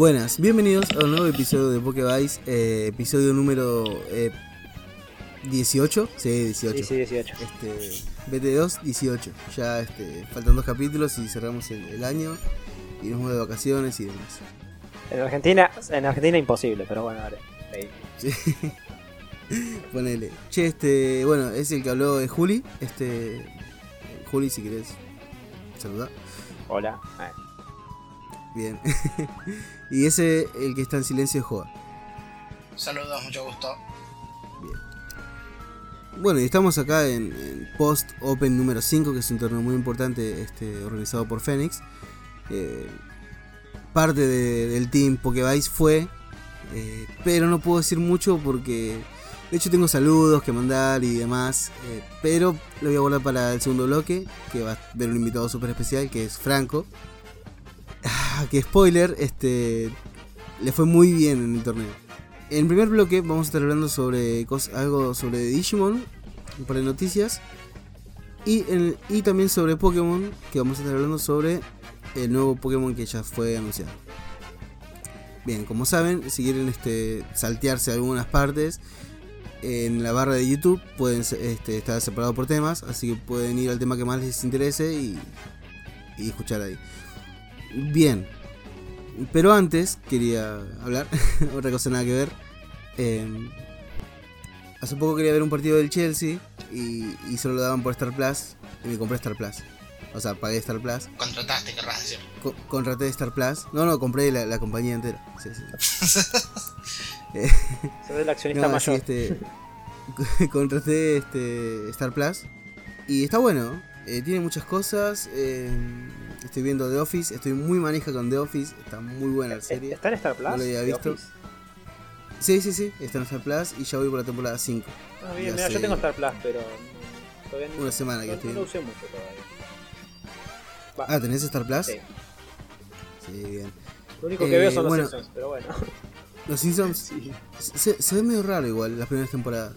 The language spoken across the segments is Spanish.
Buenas, bienvenidos a un nuevo episodio de Pokevice, eh, episodio número eh, 18, sí, 18. Sí, sí, 18. Este, BT2, 18. Ya este, faltan dos capítulos y cerramos el, el año y nos vamos de vacaciones y demás. En Argentina, en Argentina imposible, pero bueno, dale. Ahí. Sí. Ponele. Che, este, bueno, es el que habló de Juli. Este, Juli, si querés saludar. Hola. Ah, Bien. y ese, el que está en silencio, es Joa. Saludos, mucho gusto. Bueno, y estamos acá en, en Post Open número 5, que es un torneo muy importante este, organizado por Phoenix. Eh, parte de- del team Pokevice fue, eh, pero no puedo decir mucho porque de hecho tengo saludos que mandar y demás, eh, pero lo voy a guardar para el segundo bloque, que va a haber un invitado súper especial, que es Franco. Ah, que spoiler, este le fue muy bien en el torneo. En el primer bloque vamos a estar hablando sobre algo sobre Digimon, un par de noticias. Y, en- y también sobre Pokémon, que vamos a estar hablando sobre el nuevo Pokémon que ya fue anunciado. Bien, como saben, si quieren este, saltearse algunas partes, en la barra de YouTube pueden este, estar separados por temas, así que pueden ir al tema que más les interese y, y escuchar ahí. Bien, pero antes quería hablar, otra cosa nada que ver. Eh, hace poco quería ver un partido del Chelsea y, y solo lo daban por Star Plus y me compré Star Plus. O sea, pagué Star Plus. Contrataste, querrás decir. Co- contraté Star Plus. No, no, compré la, la compañía entera. Sí, sí. Eh, Soy el accionista no, sí, mayor. este, contraté este Star Plus y está bueno. Eh, tiene muchas cosas. eh, estoy viendo The Office. Estoy muy manija con The Office. Está muy buena la serie. ¿Está en Star Plus? No lo había visto. Sí, sí, sí. Está en Star Plus y ya voy por la temporada 5. Ah, bien, mira, yo tengo Star Plus, pero mm, todavía no, Una semana que no, estoy no usé mucho todavía. Va, Ah, ¿tenés Star Plus? sí. Sí, bien. Lo único que Eh, veo son los bueno. Simpsons, pero bueno. Los Simpsons sí, se, se ve medio raro igual las primeras temporadas.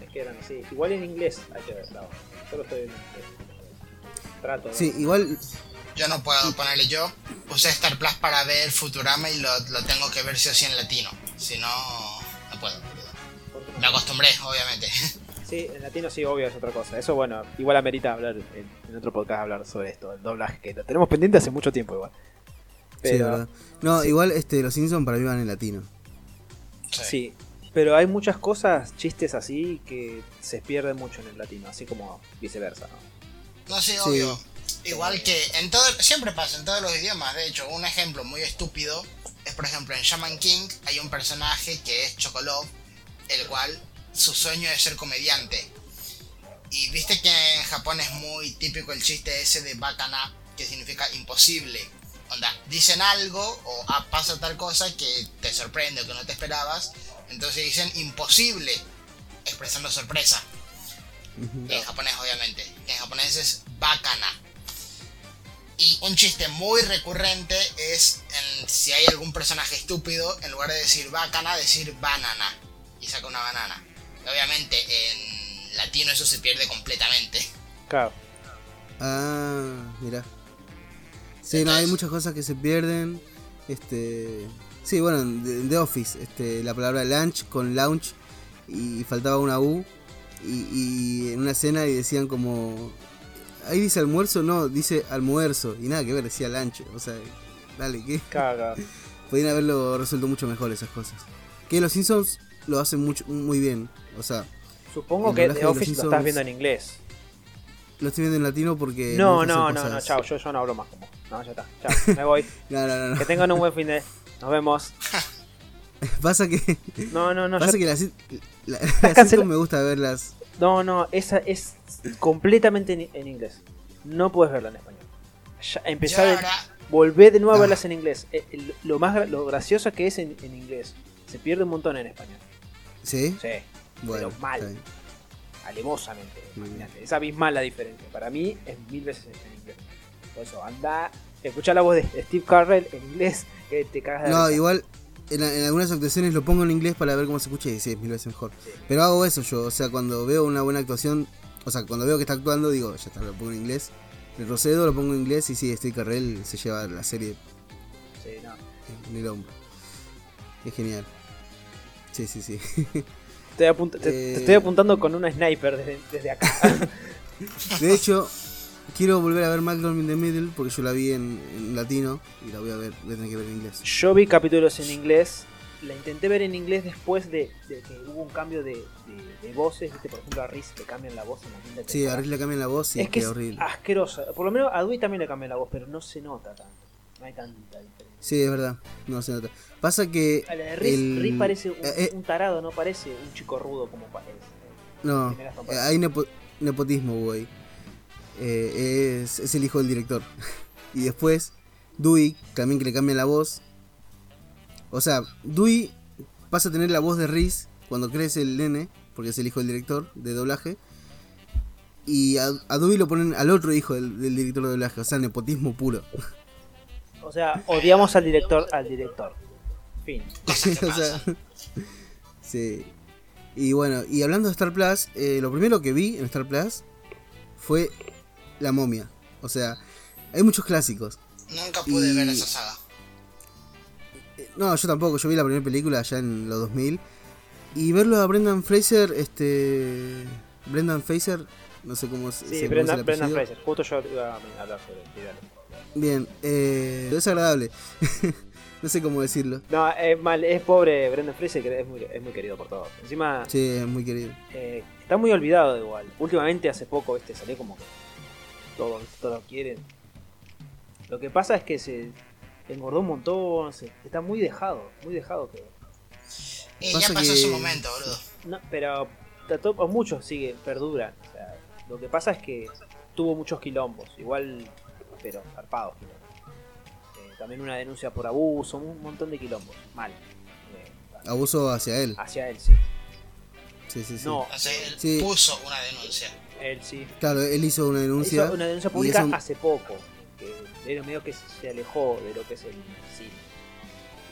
es que eran así. Igual en inglés hay que verlo. Yo lo estoy viendo en inglés. Sí, igual Yo no puedo ponerle yo. Usé Star Plus para ver Futurama y lo, lo tengo que ver sí o sí en latino. Si no, no puedo. Me acostumbré, obviamente. Sí, en latino sí, obvio, es otra cosa. Eso, bueno, igual amerita hablar en, en otro podcast hablar sobre esto, el doblaje, que lo tenemos pendiente hace mucho tiempo igual. sí, Pero, verdad. No, sí. igual este los Simpsons para mí van en latino. sí. pero hay muchas cosas, chistes así, que se pierden mucho en el latino, así como viceversa, ¿no? No sé, Sí. obvio. Igual que en todo, siempre pasa en todos los idiomas. De hecho, un ejemplo muy estúpido es, por ejemplo, en Shaman King hay un personaje que es Chocolove, el cual su sueño es ser comediante. Y viste que en Japón es muy típico el chiste ese de bakana, que significa imposible. Onda, dicen algo o ah, pasa tal cosa que te sorprende o que no te esperabas. Entonces dicen imposible, expresando sorpresa. En japonés, obviamente. En japonés es bakana. Y un chiste muy recurrente es en, si hay algún personaje estúpido, en lugar de decir bakana, decir banana. Y saca una banana. Y obviamente en latino eso se pierde completamente. Claro. Ah, mira. Sí, no, hay muchas cosas que se pierden. Este. Sí, bueno, en The- en The Office, este, la palabra lunch con lounge y faltaba una U. Y, y en una escena y decían como. Ahí dice almuerzo, no, dice almuerzo. Y nada que ver, decía lunch. O sea, dale, ¿qué? Caga. Podrían haberlo resuelto mucho mejor esas cosas. Que los Simpsons lo hacen mucho, muy bien. O sea, Supongo que The Office lo estás viendo en inglés. lo estoy viendo en latino porque. No, no, no, no, chao, yo, yo no hablo más como. No, ya está, chao, me voy. No, no, no, no. Que tengan un buen fin de. Nos vemos. Pasa que. No, no, no, Pasa ya- que las, la, las me gusta verlas. no, no, esa es completamente en, en inglés. No puedes verla en español. Ya, Yo empezar, ahora, volver de nuevo a Ah. verlas en inglés. Eh, el- lo más lo gracioso que es en, en inglés. Se pierde un montón en español. ¿Sí? Sí, Bueno. mal. bien. alevosamente. Mm. Imagínate, es abismal la diferencia. Para mí es mil veces en inglés. Por eso, anda, escucha la voz de Steve Carrell en inglés, que te cagas de No, risa. igual. En, en algunas actuaciones lo pongo en inglés para ver cómo se escucha y sí, es mil veces mejor. Sí. Pero hago eso yo, o sea, cuando veo una buena actuación, o sea, cuando veo que está actuando, digo, ya está, lo pongo en inglés. Le procedo, lo pongo en inglés y sí, Steve Carrell se lleva la serie. Sí, no. en el hombro. Es genial. Sí, sí, sí. Estoy te, te Eh. estoy apuntando con una sniper desde, desde acá. De hecho, quiero volver a ver Malcolm in the Middle porque yo la vi en, en latino y la voy a ver, voy a tener que ver en inglés. Yo vi capítulos en inglés. La intenté ver en inglés después de, de que hubo un cambio de, de- de voces. ¿viste? Por ejemplo, a Riz le cambian la voz en la quinta Sí, a. Riz le cambian la voz y es que es horrible. asquerosa. Por lo menos a Dewey también le cambian la voz, pero no se nota tanto. No hay tanta diferencia. Sí, es verdad, no se nota. Pasa que. A la de Riz, el- Riz parece un, eh, eh, un tarado, no parece un chico rudo como parece. no, primeras eh, hay nepo- nepotismo, güey. Eh, es, es el hijo del director. y después, Dewey, también que le cambian la voz. O sea, Dewey pasa a tener la voz de Riz cuando crece el nene, porque es el hijo del director de doblaje. Y a, a Dewey lo ponen al otro hijo del, del director de doblaje, o sea, nepotismo puro. O sea, odiamos al director, al director. Fin. O sea, sí. Y bueno, y hablando de Star Plus, eh, lo primero que vi en Star Plus fue La momia. O sea, hay muchos clásicos. Nunca pude Y- ver esa saga. Eh, No, yo tampoco, yo vi la primera película allá en los 2000. Y verlo a Brendan Fraser, este. Brendan Fraser, no sé cómo se Sí, Brendan. Fraser. Justo yo iba a hablar sobre él. Bien, eh, es agradable. no sé cómo decirlo. No, es mal, es pobre Brendan Fraser que es muy, es muy querido por todos. Encima, Sí, es muy querido. eh, está muy olvidado igual. Últimamente, hace poco, este salió como que todo, todo lo quieren. Lo que pasa es que se engordó un montón, se- está muy dejado, muy dejado que. Y Pasa ya pasó que- su momento, boludo. No, pero a to- a muchos siguen, perduran. O sea, lo que pasa es que tuvo muchos quilombos, igual, pero zarpados quilombos. Eh, también una denuncia por abuso, un montón de quilombos, mal. Eh, Abuso hacia él. hacia él, sí. Sí, sí, sí. No, sea, él Sí. puso una denuncia. Él sí. Claro, él hizo una denuncia. Hizo una denuncia pública eso hace poco. Que era medio que se alejó de lo que es el cine.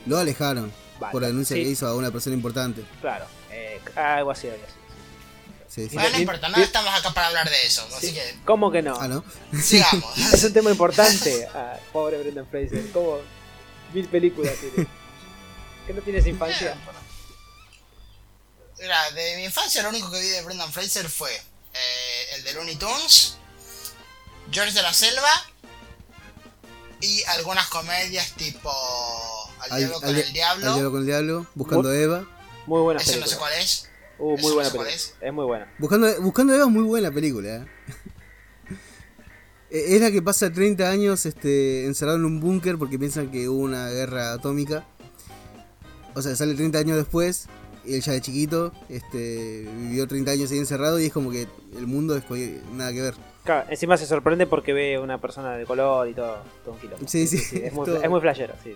lo alejaron Vale, por la denuncia sí, que hizo a una persona importante. Claro, eh, algo así, algo así. Sí, sí. Sí, Bueno, no importa, no estamos acá para hablar de eso. Así Sí. que ¿Cómo que no? Ah, ¿no? sigamos. Es un tema importante. Ah, pobre Brendan Fraser. ¿Cómo? Mil películas tiene. ¿Que no tienes infancia? Mira, de mi infancia lo único que vi de Brendan Fraser fue eh, el de Looney Tunes, George de la Selva y algunas comedias tipo Al, Al- Diablo con al- el Diablo. Al diablo con el diablo, buscando a Eva. Muy buena Ese no película. sé cuál es. Uh, muy no buena sé cuál película. es. Es muy buena. Buscando, buscando a Eva es muy buena película. ¿eh? Es la que pasa 30 años este, encerrado en un búnker porque piensan que hubo una guerra atómica. O sea, sale 30 años después él ya de chiquito este, vivió 30 años ahí encerrado y es como que el mundo es nada que ver. Claro, encima se sorprende porque ve una persona de color y todo. Todo un quilombo. Sí, sí, es, muy, todo. es muy flashero, sí.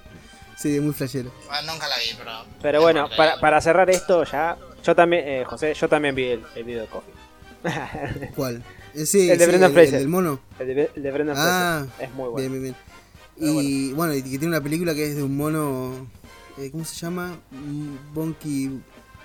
Sí, es muy flashero. Bueno, nunca la vi, pero. Pero no bueno, para, para cerrar esto ya, yo también, eh, José, yo también vi el, el video de Coffee. ¿Cuál? Eh, sí, El de sí, Brendan el- Fraser. el del mono. el, de, el de Brendan Ah, Fraser. Es muy bueno. Bien, bien, bien. Y bueno, y que tiene una película que es de un mono. eh, ¿Cómo se llama? Mm,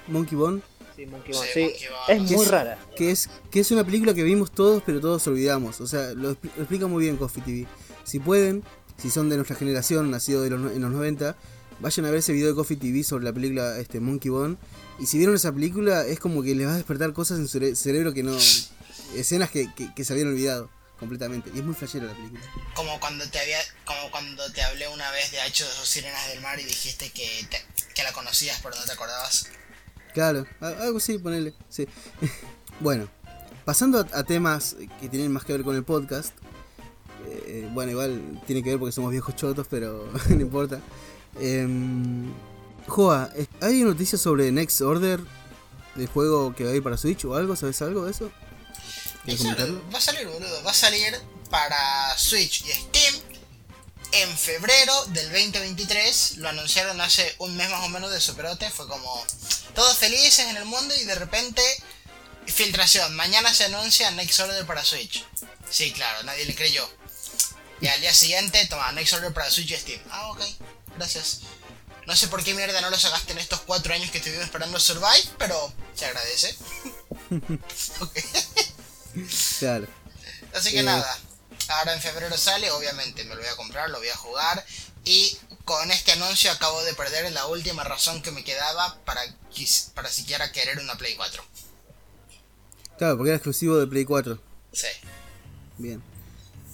Monkey. Bone. Sí, Monkey Sí, Bone, sí. Monkey Bone. Es Que muy es- rara. Que es, que es una película que vimos todos, pero todos olvidamos. O sea, lo, expli- lo explica muy bien Coffee TV. Si pueden, si son de nuestra generación, nacido de los, no- en los 90, vayan a ver ese video de Coffee TV sobre la película este, Monkey Bone. Y si vieron esa película, es como que les va a despertar cosas en su cere- cerebro que no. escenas que, que- que se habían olvidado completamente. Y es muy flashera la película. Como cuando te había, como cuando te hablé una vez de H de dos sirenas del mar y dijiste que, te- que la conocías pero no te acordabas. Claro, algo así, ponele. Sí. bueno, pasando a, a temas que tienen más que ver con el podcast. eh, bueno, igual tiene que ver porque somos viejos chotos, pero no importa. Em, Joa, ¿hay noticias sobre Next Order? ¿Del juego que va a ir para Switch o algo? ¿Sabes algo de eso? ¿Quieres Eso comentarlo? va a salir, boludo. Va a salir para Switch y Steam en febrero del 2023. Lo anunciaron hace un mes más o menos de superote. Fue como todos felices en el mundo y de repente filtración. Mañana se anuncia Next Order para Switch. Sí, claro, nadie le creyó. Y al día siguiente, toma, Next Order para Switch y Steam. Ah, ok, gracias. No sé por qué mierda no lo sacaste en estos cuatro años que estuvimos esperando Survive, pero se agradece. Ok. Claro. Así que Eh. nada, ahora en febrero sale, obviamente me lo voy a comprar, lo voy a jugar y con este anuncio acabo de perder la última razón que me quedaba para, para siquiera querer una Play 4. Claro, porque era exclusivo de Play 4. Sí. Bien.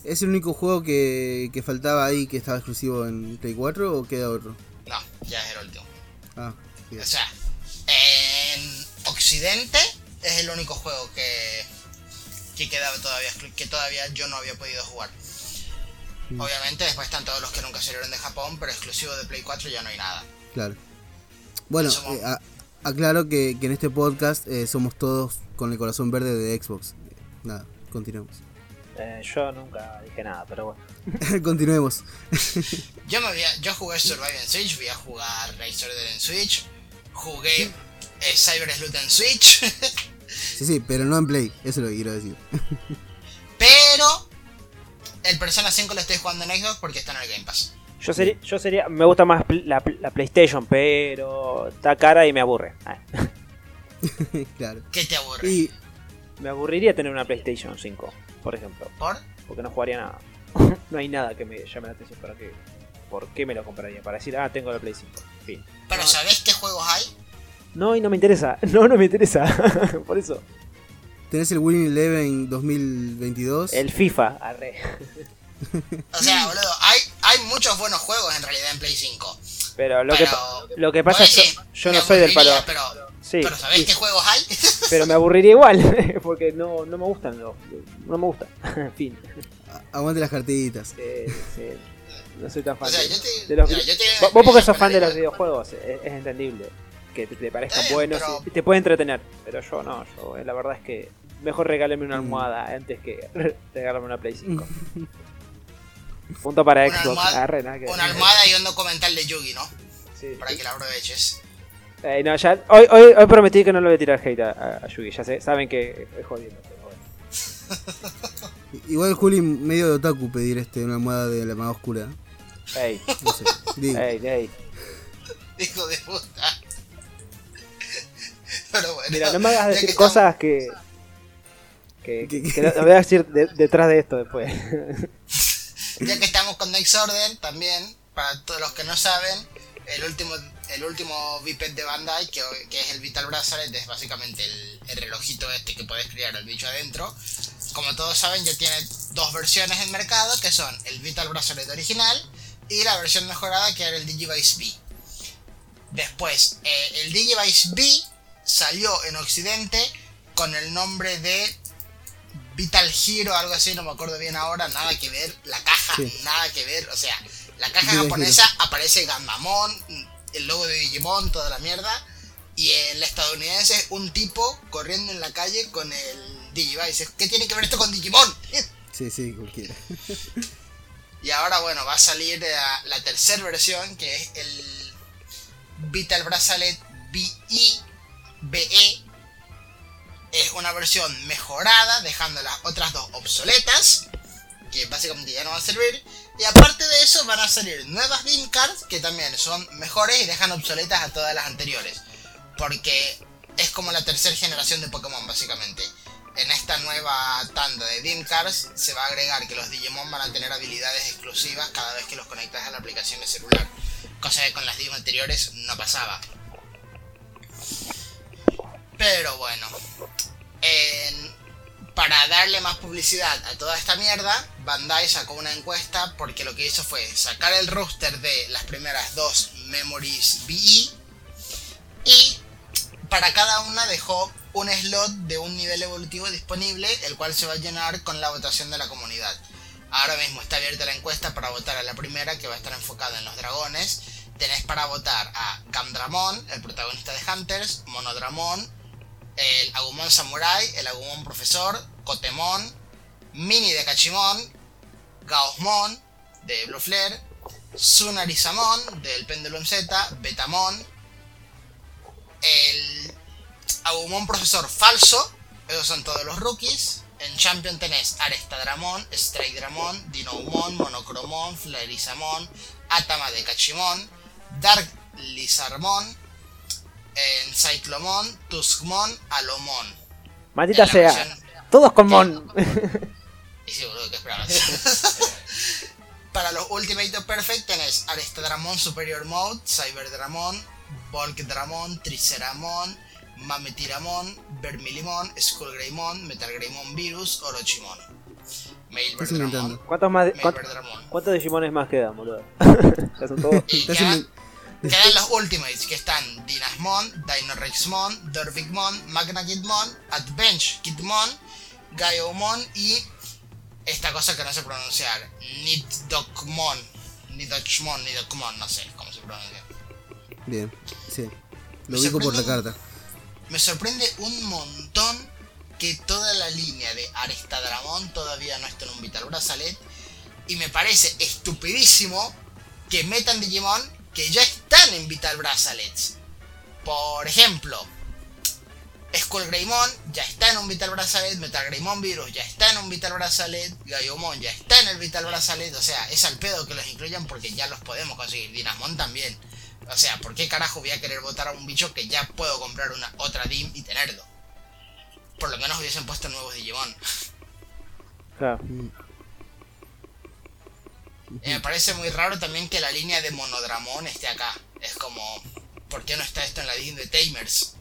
¿Es el único juego que, que faltaba ahí que estaba exclusivo en Play 4 o queda otro? No, ya es el último. Ah, bien. O sea, en Occidente es el único juego que, que quedaba todavía, que todavía yo no había podido jugar. Mm. Obviamente después están todos los que nunca salieron de Japón, pero exclusivo de Play 4 ya no hay nada. Claro. Bueno, Somos- eh, a- aclaro que, que en este podcast eh, somos todos con el corazón verde de Xbox. Nada, continuemos. Eh, yo nunca dije nada, pero bueno. continuemos. Yo me había, yo jugué Survive en Switch, voy a jugar Race Order en Switch, jugué eh, Cyber Sleuth en Switch, Sí, sí, pero no en Play, eso es lo que quiero decir. pero el Persona 5 lo estoy jugando en Xbox porque está en el Game Pass. Yo sería, yo sería, me gusta más la, la PlayStation, pero está cara y me aburre. Ah, claro. ¿Qué te aburre? Y me aburriría tener una PlayStation 5, por ejemplo, ¿Por? porque no jugaría nada. no hay nada que me llame la atención para que, ¿por qué me lo compraría? Para decir, ah, tengo la Play 5. Fin. Pero No. ¿sabés qué juegos hay? No, y no me interesa. No, no me interesa. por eso. tenés el Winning Eleven 2022. El FIFA, arre. O sea, boludo, hay, hay muchos buenos juegos en realidad en Play 5. Pero lo que, Pero- lo que pasa es que yo no soy del palo. Pero, Sí, pero ¿sabés qué juegos hay? pero me aburriría igual, porque no, no me gustan los, no me gusta. fin. A- Aguante las cartitas. Sí, sí. No soy tan fan O sea, de, yo te- de los mira, vi- yo te- Vos porque sos fan de los videojuegos, es, es entendible que te, te parezcan Eh, buenos pero- y te puede entretener, pero yo no, yo eh, la verdad es que mejor regálenme una Mm. almohada antes que regalarme una Play 5. Punto para Una Xbox. almohada- Arre, nada que- Una almohada y un documental de Yugi, ¿no? Sí, Para que la aproveches. Eh, no, ya, hoy, hoy, hoy prometí que no le voy a tirar hate a, a- a Yugi, ya sé, saben que es jodido, pero bueno. Igual Juli medio de otaku pedir este una almohada de la más oscura. Ey, No sé. Digo. ey, ey. Hijo de puta. Pero bueno. Mira, no me hagas decir que cosas que. que, ¿Qué- que, qué? lo voy a decir de- detrás de esto después. Ya que estamos con Next Order, también, para todos los que no saben, el último el último biped de Bandai, que, que es el Vital Bracelet, es básicamente el, el relojito este que puedes criar al bicho adentro. Como todos saben, ya tiene dos versiones en mercado, que son el Vital Bracelet original y la versión mejorada, que era el Digivice B. Después, eh, el Digivice B salió en Occidente con el nombre de Vital Hero, algo así, no me acuerdo bien ahora, nada que ver, la caja, Sí. nada que ver, o sea, la caja Vital japonesa aparece Ganmamon, el logo de Digimon, toda la mierda, y en la estadounidense es un tipo corriendo en la calle con el Digivice. ¿Qué tiene que ver esto con Digimon? Sí, sí, cualquiera. Y ahora, bueno, va a salir la, la tercera versión, que es el Vital Bracelet BI, BE. Es una versión mejorada, dejando las otras dos obsoletas, que básicamente ya no van a servir. Y aparte de eso, van a salir nuevas Beam Cards, que también son mejores y dejan obsoletas a todas las anteriores. Porque es como la tercera generación de Pokémon, básicamente. En esta nueva tanda de Beam Cards se va a agregar que los Digimon van a tener habilidades exclusivas cada vez que los conectas a la aplicación de celular. Cosa que con las Digimon anteriores no pasaba. Pero bueno. en- para darle más publicidad a toda esta mierda, Bandai sacó una encuesta porque lo que hizo fue sacar el roster de las primeras dos Memories BE y para cada una dejó un slot de un nivel evolutivo disponible, el cual se va a llenar con la votación de la comunidad. Ahora mismo está abierta la encuesta para votar a la primera, que va a estar enfocada en los dragones. Tenés para votar a Gamdramon, el protagonista de Hunters, Monodramon, el Agumon Samurai, el Agumon Profesor, Kotemon, Mini de Kachimon, Gaosmon de Blue Flare, Sunarisamon del Pendulum Z, Betamon, el Agumon Profesor Falso, esos son todos los rookies. En Champion tenés Arestadramon, Straigdramon, Dinoumon, Monocromon, Flarizamon, Atama de Kachimon, Dark Lizarmon, en Cyclomon, Tuskmon, Alomon. Maldita sea. versión- Todos con Mon. Y sí, boludo, ¿qué esperabas? Para los Ultimate Perfect tenés Aristodramon Superior Mode, Cyberdramon, Volkdramon, Triceramon, Mametiramon, Vermilimon, Skullgreymon, Metalgreymon Virus, Orochimon. Estás inventando. Mailberdramon, ¿Cuántos más? de- cuántos, cuántos Digimones más quedan, boludo? ya son todos. Quedan, inven- quedan los Ultimates que están Dinasmon, Dinorexmon, Dorvigmon, Magnakidmon, Advenge Kidmon, Gaiomon y esta cosa que no sé pronunciar, Nidokmon, Nidochmon, Nidokmon, no sé cómo se pronuncia. Bien, sí. Lo ubico por la carta. Me sorprende un montón que toda la línea de Aristadramon todavía no está en un Vital Bracelet. Y me parece estupidísimo que metan Digimon que ya están en Vital Bracelets. Por ejemplo, Skullgreymon ya está en un Vital Bracelet, Metalgreymon Virus ya está en un Vital Bracelet, Gaiomon ya está en el Vital Bracelet, o sea, es al pedo que los incluyan porque ya los podemos conseguir, Dinamon también. O sea, ¿por qué carajo voy a querer votar a un bicho que ya puedo comprar una otra DIM y tenerlo? Por lo menos hubiesen puesto nuevos Digimon. Claro. Mm. Y me parece muy raro también que la línea de Monodramon esté acá. Es como, ¿por qué no está esto en la DIM de Tamers?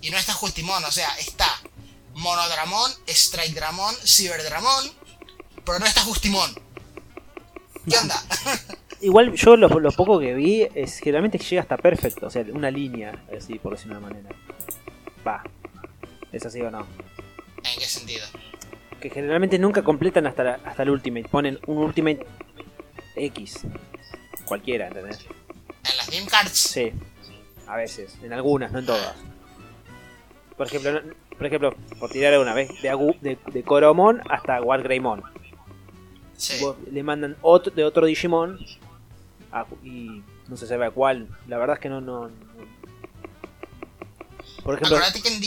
Y no está Justimon, o sea, está Monodramon, Strike Dramon, Cyberdramon, pero no está Justimon. ¿Qué onda? Igual yo lo, lo poco que vi es que realmente llega hasta perfecto, o sea, una línea, así por decirlo de una manera. Va. ¿Es así o no? ¿En qué sentido? Que generalmente nunca completan hasta, la- hasta el Ultimate. Ponen un Ultimate X. Cualquiera, ¿entendés? En las DIM Cards. Sí. A veces. En algunas, no en todas. Por ejemplo, no- por ejemplo, por tirar alguna vez, de, Agu- de, de Coromon hasta Wargreymon. Sí. Vos le mandan otro, de otro Digimon a- y no se sabe a cuál. La verdad es que no, no. Por ejemplo, Acordate que, en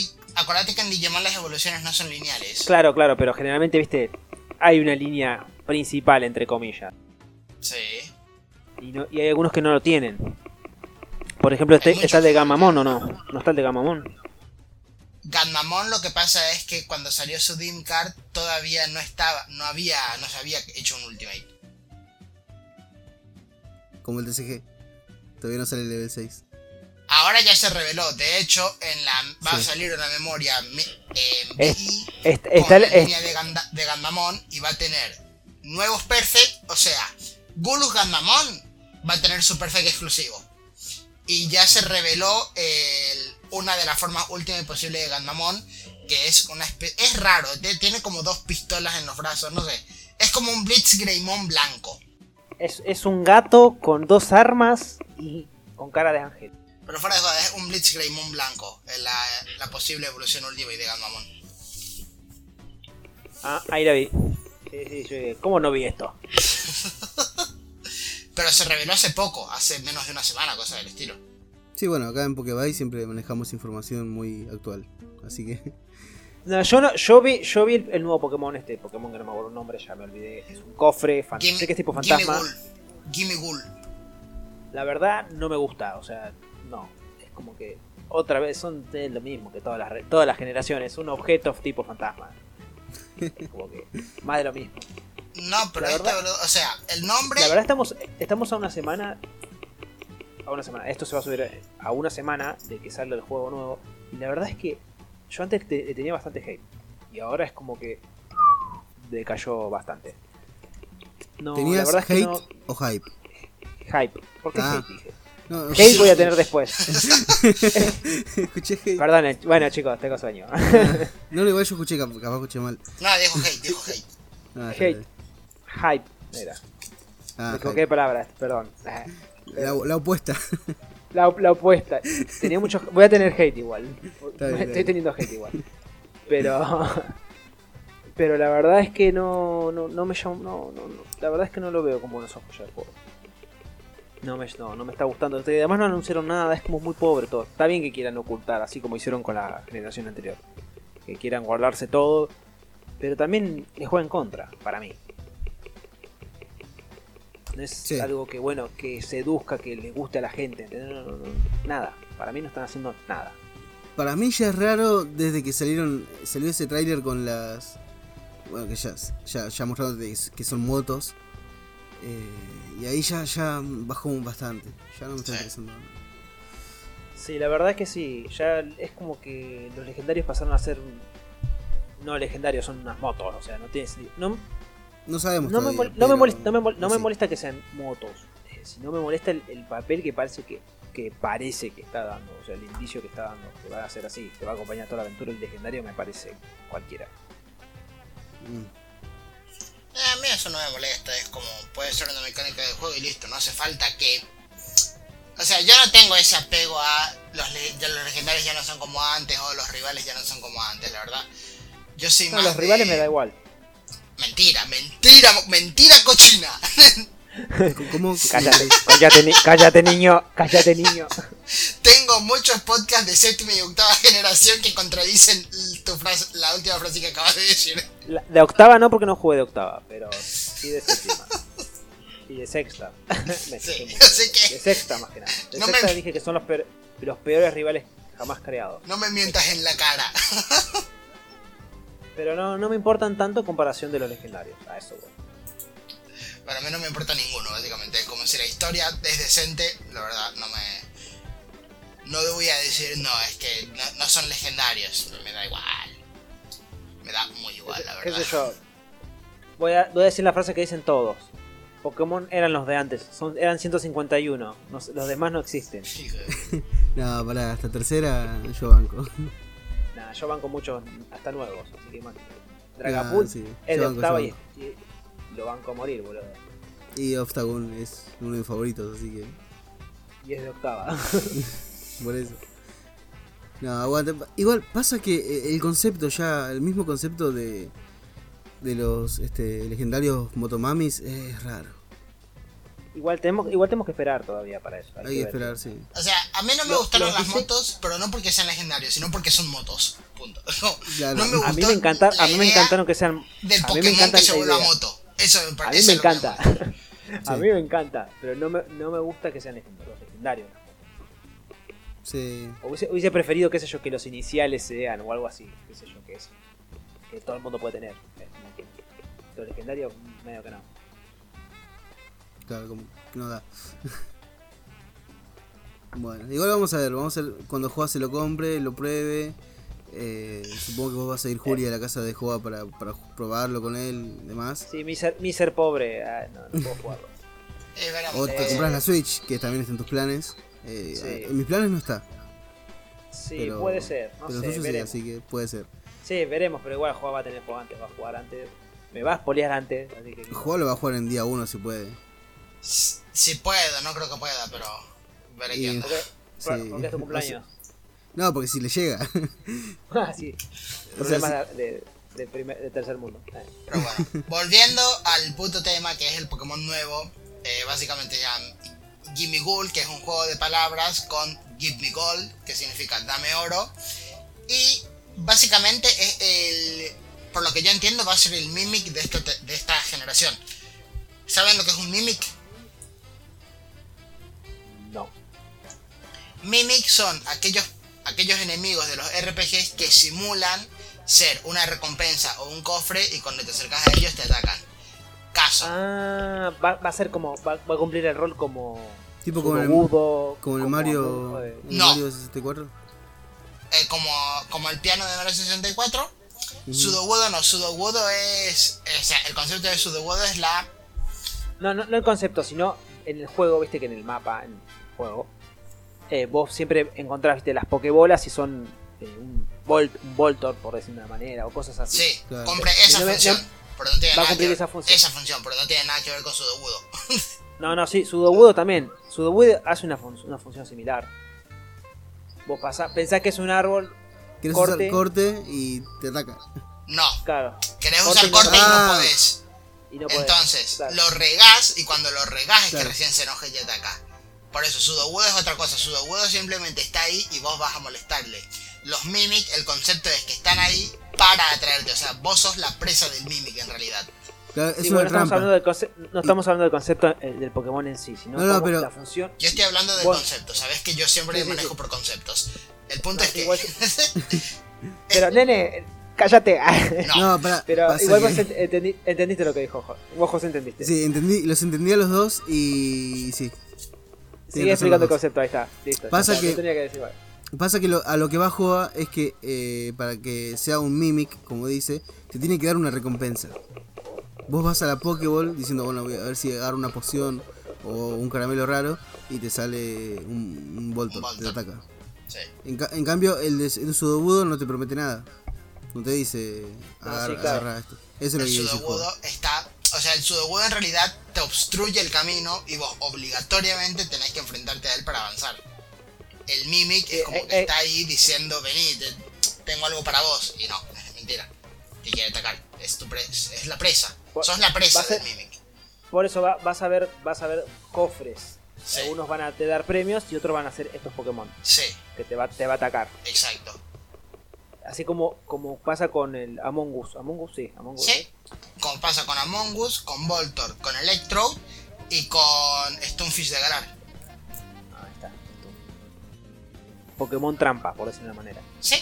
que en Digimon las evoluciones no son lineales. claro, claro, pero generalmente, viste, hay una línea principal, entre comillas. Sí. Y, no- y hay algunos que no lo tienen. Por ejemplo, este, está el de Gamamon o no. No está el de Gamamon. Ganmamon lo que pasa es que cuando salió su DIM Card todavía no estaba, no había, no se había hecho un Ultimate. Como el TCG. Todavía no sale el level 6. Ahora ya se reveló, de hecho, en la va a salir una memoria eh, Es- BI Est- con está el- la est- línea de, Ganda- de Ganmamon y va a tener nuevos Perfect, o sea, Gulus Ganmamon va a tener su Perfect exclusivo. Y ya se reveló el- una de las formas últimas posibles de Ganmamon, que es una es raro, tiene como dos pistolas en los brazos, no sé. Es como un Blitz Greymon blanco. es, es un gato con dos armas y con cara de ángel. Pero fuera de joda, es un Blitz Greymon blanco, es la, la posible evolución última de Ganmamon. Ah, ahí la vi. Sí, sí, sí. ¿Cómo no vi esto? Pero se reveló hace poco, hace menos de una semana, cosa del estilo. Sí, bueno, acá en Pokébay siempre manejamos información muy actual. Así que. No, yo no, yo vi, yo vi el, el nuevo Pokémon, este Pokémon que no me acuerdo el nombre, ya me olvidé. Es un cofre, fan- Gimme- sé que es tipo Gimme fantasma. Ghoul. Gimme Ghoul. La verdad no me gusta, o sea, no. Es como que otra vez son de lo mismo que todas las, re- todas las generaciones, un objeto tipo fantasma. Es como que más de lo mismo. No, pero La este, verdad- o sea, el nombre. La verdad estamos, estamos a una semana. A una semana. Esto se va a subir a una semana de que salga el juego nuevo. Y la verdad es que yo antes te- tenía bastante hate. Y ahora es como que decayó bastante. No, la ¿Tenías verdad es que hate no. o hype? Hype. ¿Por qué Ah. hate dije? No, Hate voy a tener después. escuché hate. Perdón, eh, bueno chicos, tengo sueño. No, no, igual yo escuché, cap- capaz escuché mal. No, dijo hate, dijo hate. Ah, Hate. Hype. Era. Ah, Me equivoqué de palabras, perdón. La, la opuesta. La, la opuesta. Tenía mucho. Voy a tener hate igual. bien, Estoy teniendo hate igual. Pero. Pero la verdad es que no. No, no me llamo. No, no, no. La verdad es que no lo veo con buenos ojos ya el juego. No me, no, no me está gustando. Además no anunciaron nada, es como muy pobre todo. Está bien que quieran ocultar, así como hicieron con la generación anterior. Que quieran guardarse todo. Pero también les juega en contra, para mí. No es Sí. algo que, bueno, que seduzca, que le guste a la gente. nada. Para mí no están haciendo nada. Para mí ya es raro desde que salieron salió ese tráiler con las bueno, que ya, ya, ya mostraron que son motos. Eh, y ahí ya, ya bajó bastante. Ya no me está Sí. interesando. Sí, la verdad es que sí. Ya es como que los legendarios pasaron a ser. No legendarios, son unas motos. O sea, no tiene sentido. No, No sabemos. no, me, todavía, mol- no, me, molesta, no, me, mol- no me sí. molesta que sean motos. Eh, sino me molesta el, el papel que parece que, que parece que está dando. O sea, el indicio que está dando. Que va a ser así. Que va a acompañar toda la aventura. El legendario me parece cualquiera. Mm. Eh, a mí eso no me molesta, es como puede ser una mecánica del juego y listo, no hace falta que... O sea, yo no tengo ese apego a los, ya los legendarios ya no son como antes o los rivales ya no son como antes, la verdad. Yo soy No, más los de- rivales me da igual. Mentira, mentira, mentira cochina. ¿Cómo? Cállate, cállate, ni- cállate niño, cállate niño. Tengo muchos podcasts de séptima y octava generación que contradicen tu frase, la última frase que acabas de decir. La- de octava no porque no jugué de octava, pero sí de séptima. Y de sexta. Me Sí, fijé mucho. así que- De sexta más que nada. De No sexta me- dije que son los, peor- los peores rivales jamás creados. No me mientas en la cara. Pero no, no me importan tanto en comparación de los legendarios. A eso, voy. Para mí no me importa ninguno, básicamente. Como si la historia es decente, la verdad no me... No voy a decir, no, es que no, no son legendarios. Me da igual. Me da muy igual, la ¿Qué verdad. sé yo? Voy a, voy a decir la frase que dicen todos. Pokémon eran los de antes, son, eran 151. no los demás no existen. No, para esta tercera yo banco. Nada, yo banco muchos hasta nuevos, así que más. Dragapult Ah, sí, es yo de banco, octava yo y, banco. y lo banco a morir, boludo. Y Octagon es uno de mis favoritos, así que Y es de octava. por eso. No, aguante. Igual pasa que eh, el concepto ya, el mismo concepto de de los este, legendarios motomamis es raro. igual, tenemos, igual tenemos que esperar todavía para eso. Hay que esperar, sí. O sea, a mí no me gustaron los las motos, pero no porque sean legendarios, sino porque son motos. Punto. No, Claro. no me A mí me encanta, a mí me encantaron que sean. Del a mí me Pokémon encanta que se moto. Eso me A parece. mí me encanta. a mí me encanta, pero no me, no me gusta que sean legendarios. legendarios. Sí. Hubiese, hubiese preferido, qué sé yo, que los iniciales sean o algo así, qué sé yo, que es. Que todo el mundo puede tener. Que Los legendarios, medio que no. Claro, como que no da. bueno, igual vamos a ver, vamos a ver cuando Joa se lo compre, lo pruebe. Eh, supongo que vos vas a ir Juli a la casa de Joa para, para probarlo con él y demás. Sí, mi ser, mi ser pobre, ah, no, no puedo jugarlo. Veremos. O te compras la Switch, que también está en tus planes. Eh, Sí. En mis planes no está. Sí, pero- puede ser, no pero sé, los tuyos sí, veremos. así que puede ser. Sí, veremos, pero igual Juan va a tener juego antes, va a jugar antes. Me va a spoilear antes, así que. Joa lo va a jugar en día 1 si puede. Si puedo, no creo que pueda, pero. Veré Y- qué onda. Porque, Sí, porque es tu cumpleaños. No, porque si le llega. ah, sí. O sea, Problemas de, de, primer- de tercer mundo. Eh. Pero bueno, volviendo al puto tema que es el Pokémon nuevo, eh, básicamente ya Gimme Gold, que es un juego de palabras con Give Me Gold, que significa dame oro. Y básicamente es el, por lo que yo entiendo, va a ser el Mimic de, esto- de esta generación. ¿Saben lo que es un Mimic? No. Mimic son aquellos, aquellos enemigos de los RPGs que simulan ser una recompensa o un cofre y cuando te acercas a ellos te atacan. Caso. Ah, va, va a ser como. Va, va a cumplir el rol como. tipo como el, como el como Mario, el No. Mario 64. eh, como, como el piano de Mario 64. Ujú. Sudowoodo no, Sudowoodo es. O sea, el concepto de Sudowoodo es la. No, no, no el concepto, sino en el juego, viste que en el mapa, en el juego, eh, vos siempre encontrás, viste, las pokebolas y son eh, un, Volt, un Voltor, por decir de una manera, o cosas así. Sí, Claro. cumple esa no función. no- pero no tiene va a nada cumplir que esa ver- función. esa función, pero no tiene nada que ver con Sudowoodo. No, no, sí, Sudowoodo también. Sudowoodo hace una, fun- una función similar. Vos pasás, pensás que es un árbol, Quieres Corte. usar corte y te ataca. No, claro, querés Corte usar y no- corte y no podés. y no podés. Entonces, Claro. lo regás y cuando lo regás es Claro. que recién se enoja y te ataca. Por eso, Sudowoodo es otra cosa. Sudowoodo simplemente está ahí y vos vas a molestarle. Los Mimic, el concepto es que están ahí para atraerte. O sea, vos sos la presa del Mimic en realidad. Claro, es Sí, una bueno, estamos trampa. hablando no estamos hablando del concepto eh, del Pokémon en sí, sino No, no, pero- la función. Yo estoy hablando del Bueno. concepto. Sabes que yo siempre Sí, sí, manejo sí. por conceptos. El punto No, es que. igual- Pero, nene, cállate. No. No, para. Pero igual que- vos ent- entendi- entendiste lo que dijo Jo- Vos, José, entendiste. Sí, entendí, los entendí a los dos y sí. Sigue explicando el concepto, ahí está. Listo. Pasa está, que- tenía que decir. Pasa que lo- a lo que va Joa es que eh, para que sea un mimic, como dice, te tiene que dar una recompensa. Vos vas a la Pokéball diciendo, bueno, voy a ver si agarro una poción o un caramelo raro y te sale un, un Voltor, Un te ataca. Sí. En, ca- en cambio, el de el Sudobudo no te promete nada. No te dice, agarra, sí, claro. agarra esto. Eso es lo El que dice sudobudo está. O sea, el sudobudo en realidad te obstruye el camino y vos obligatoriamente tenés que enfrentarte a él para avanzar. El Mimic es como Eh, que eh, está ahí diciendo, vení, te- tengo algo para vos. Y no, es mentira. Te quiere atacar. Es, tu pre- es la presa. Sos la presa del Mimic. Por eso va- vas a ver vas a ver cofres. Sí. Algunos van a te dar premios y otros van a ser estos Pokémon Sí, que te va, te va a atacar. exacto. Así como, como pasa con el Among Us. Among Us sí, Among Us. Sí. ¿eh? Como pasa con Among Us, con Voltor, con Electrode y con Stonefish de Galar. Ahí está. Pokémon trampa, por decirlo de una manera. Sí,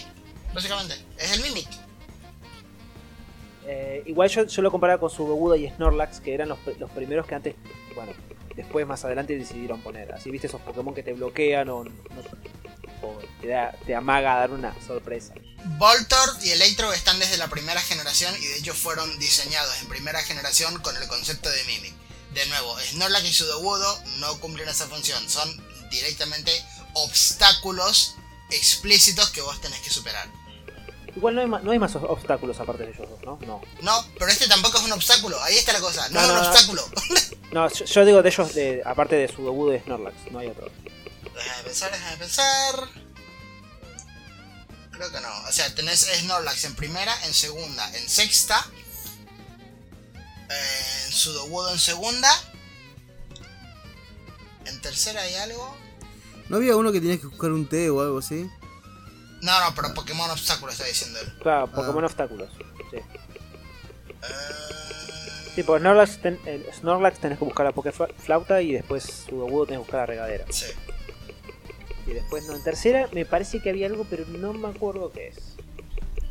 básicamente. Es el Mimic. Eh, igual yo, yo lo comparaba con Sudobudo y Snorlax, que eran los, los primeros que antes, bueno, después más adelante decidieron poner. Así viste esos Pokémon que te bloquean o, no- te, da- te amaga a dar una sorpresa. Voltor y Electro están desde la primera generación y de hecho fueron diseñados en primera generación con el concepto de Mimic. De nuevo, Snorlax y Sudowoodo no cumplen esa función, son directamente obstáculos explícitos que vos tenés que superar. Igual no hay, ma- no hay más obstáculos aparte de ellos dos, ¿no? No, No, pero este tampoco es un obstáculo, ahí está la cosa, no, No, es un obstáculo. no yo, yo digo de ellos, de, aparte de Sudobudo y Snorlax, no hay otro. Déjame pensar, déjame pensar. Creo que no, o sea, tenés Snorlax en primera, en segunda, en sexta, en Sudowoodo en segunda, en tercera hay algo. ¿No había uno que tenías que buscar un té o algo así? No, no, pero Pokémon obstáculo está diciendo él. Claro, Pokémon obstáculos. Sí. Eh, Sí, porque Snorlax, ten- el Snorlax tenés que buscar la Pokeflauta y después Sudobudo tenés que buscar la regadera. sí. Y después no, en tercera me parece que había algo, pero no me acuerdo qué es.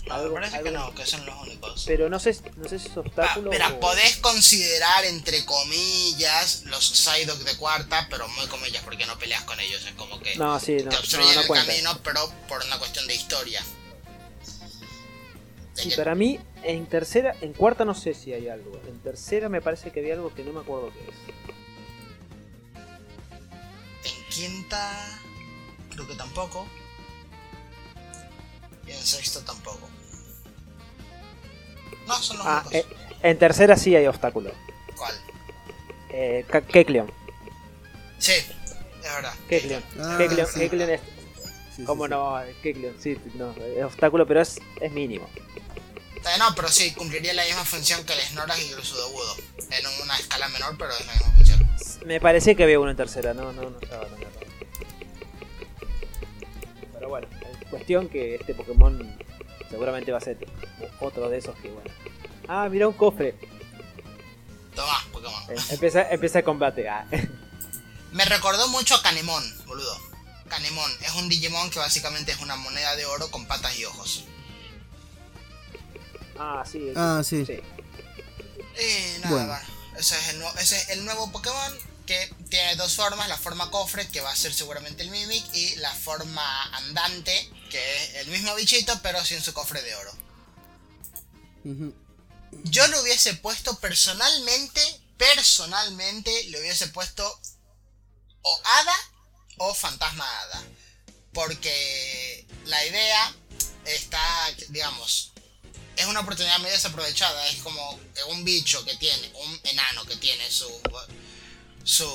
No, me Algo- parece que algo- no, que son los únicos. Pero no sé, no sé si es Ah, obstáculo mira, o- podés considerar entre comillas los Psyduck de cuarta, pero muy comillas porque no peleas con ellos. Es como que No, sí, no, te obstruyen el cuenta. camino, pero por una cuestión de historia. Sí, que para mí, en tercera, en cuarta no sé si hay algo. En tercera me parece que había algo que no me acuerdo qué es. En quinta, creo que tampoco. Y en sexto tampoco. No, son los Ah, eh, en tercera sí hay obstáculo. ¿Cuál? Eh, Ke- Kecleon. Sí, es verdad. Kecleon. Ah, Kecleon, sí. Es. Sí, ¿Cómo sí. no? Kecleon, sí, no, es obstáculo, pero es, es mínimo. Eh, no, pero sí, cumpliría la misma función que el Snorlax y el Sudowoodo. En una escala menor, pero es la misma función. Me parecía que había uno en tercera, no, no, no estaba tan cuestión que este Pokémon seguramente va a ser otro de esos que bueno. Ah, mira un cofre. Tomá, Pokémon. Eh, Empieza, empieza el combate. Ah. Me recordó mucho a Canemon, boludo. Canemon es un Digimon que básicamente es una moneda de oro con patas y ojos. Ah, sí. Ah, sí. Y nada, Bueno. bueno, ese, es el nuevo, ese es el nuevo Pokémon que tiene dos formas, la forma cofre, que va a ser seguramente el Mimic, y la forma andante, que es el mismo bichito, pero sin su cofre de oro. Yo le hubiese puesto personalmente, personalmente, le hubiese puesto o Hada o Fantasma Hada. Porque la idea está, digamos, es una oportunidad medio desaprovechada. Es como un bicho que tiene, un enano que tiene su, su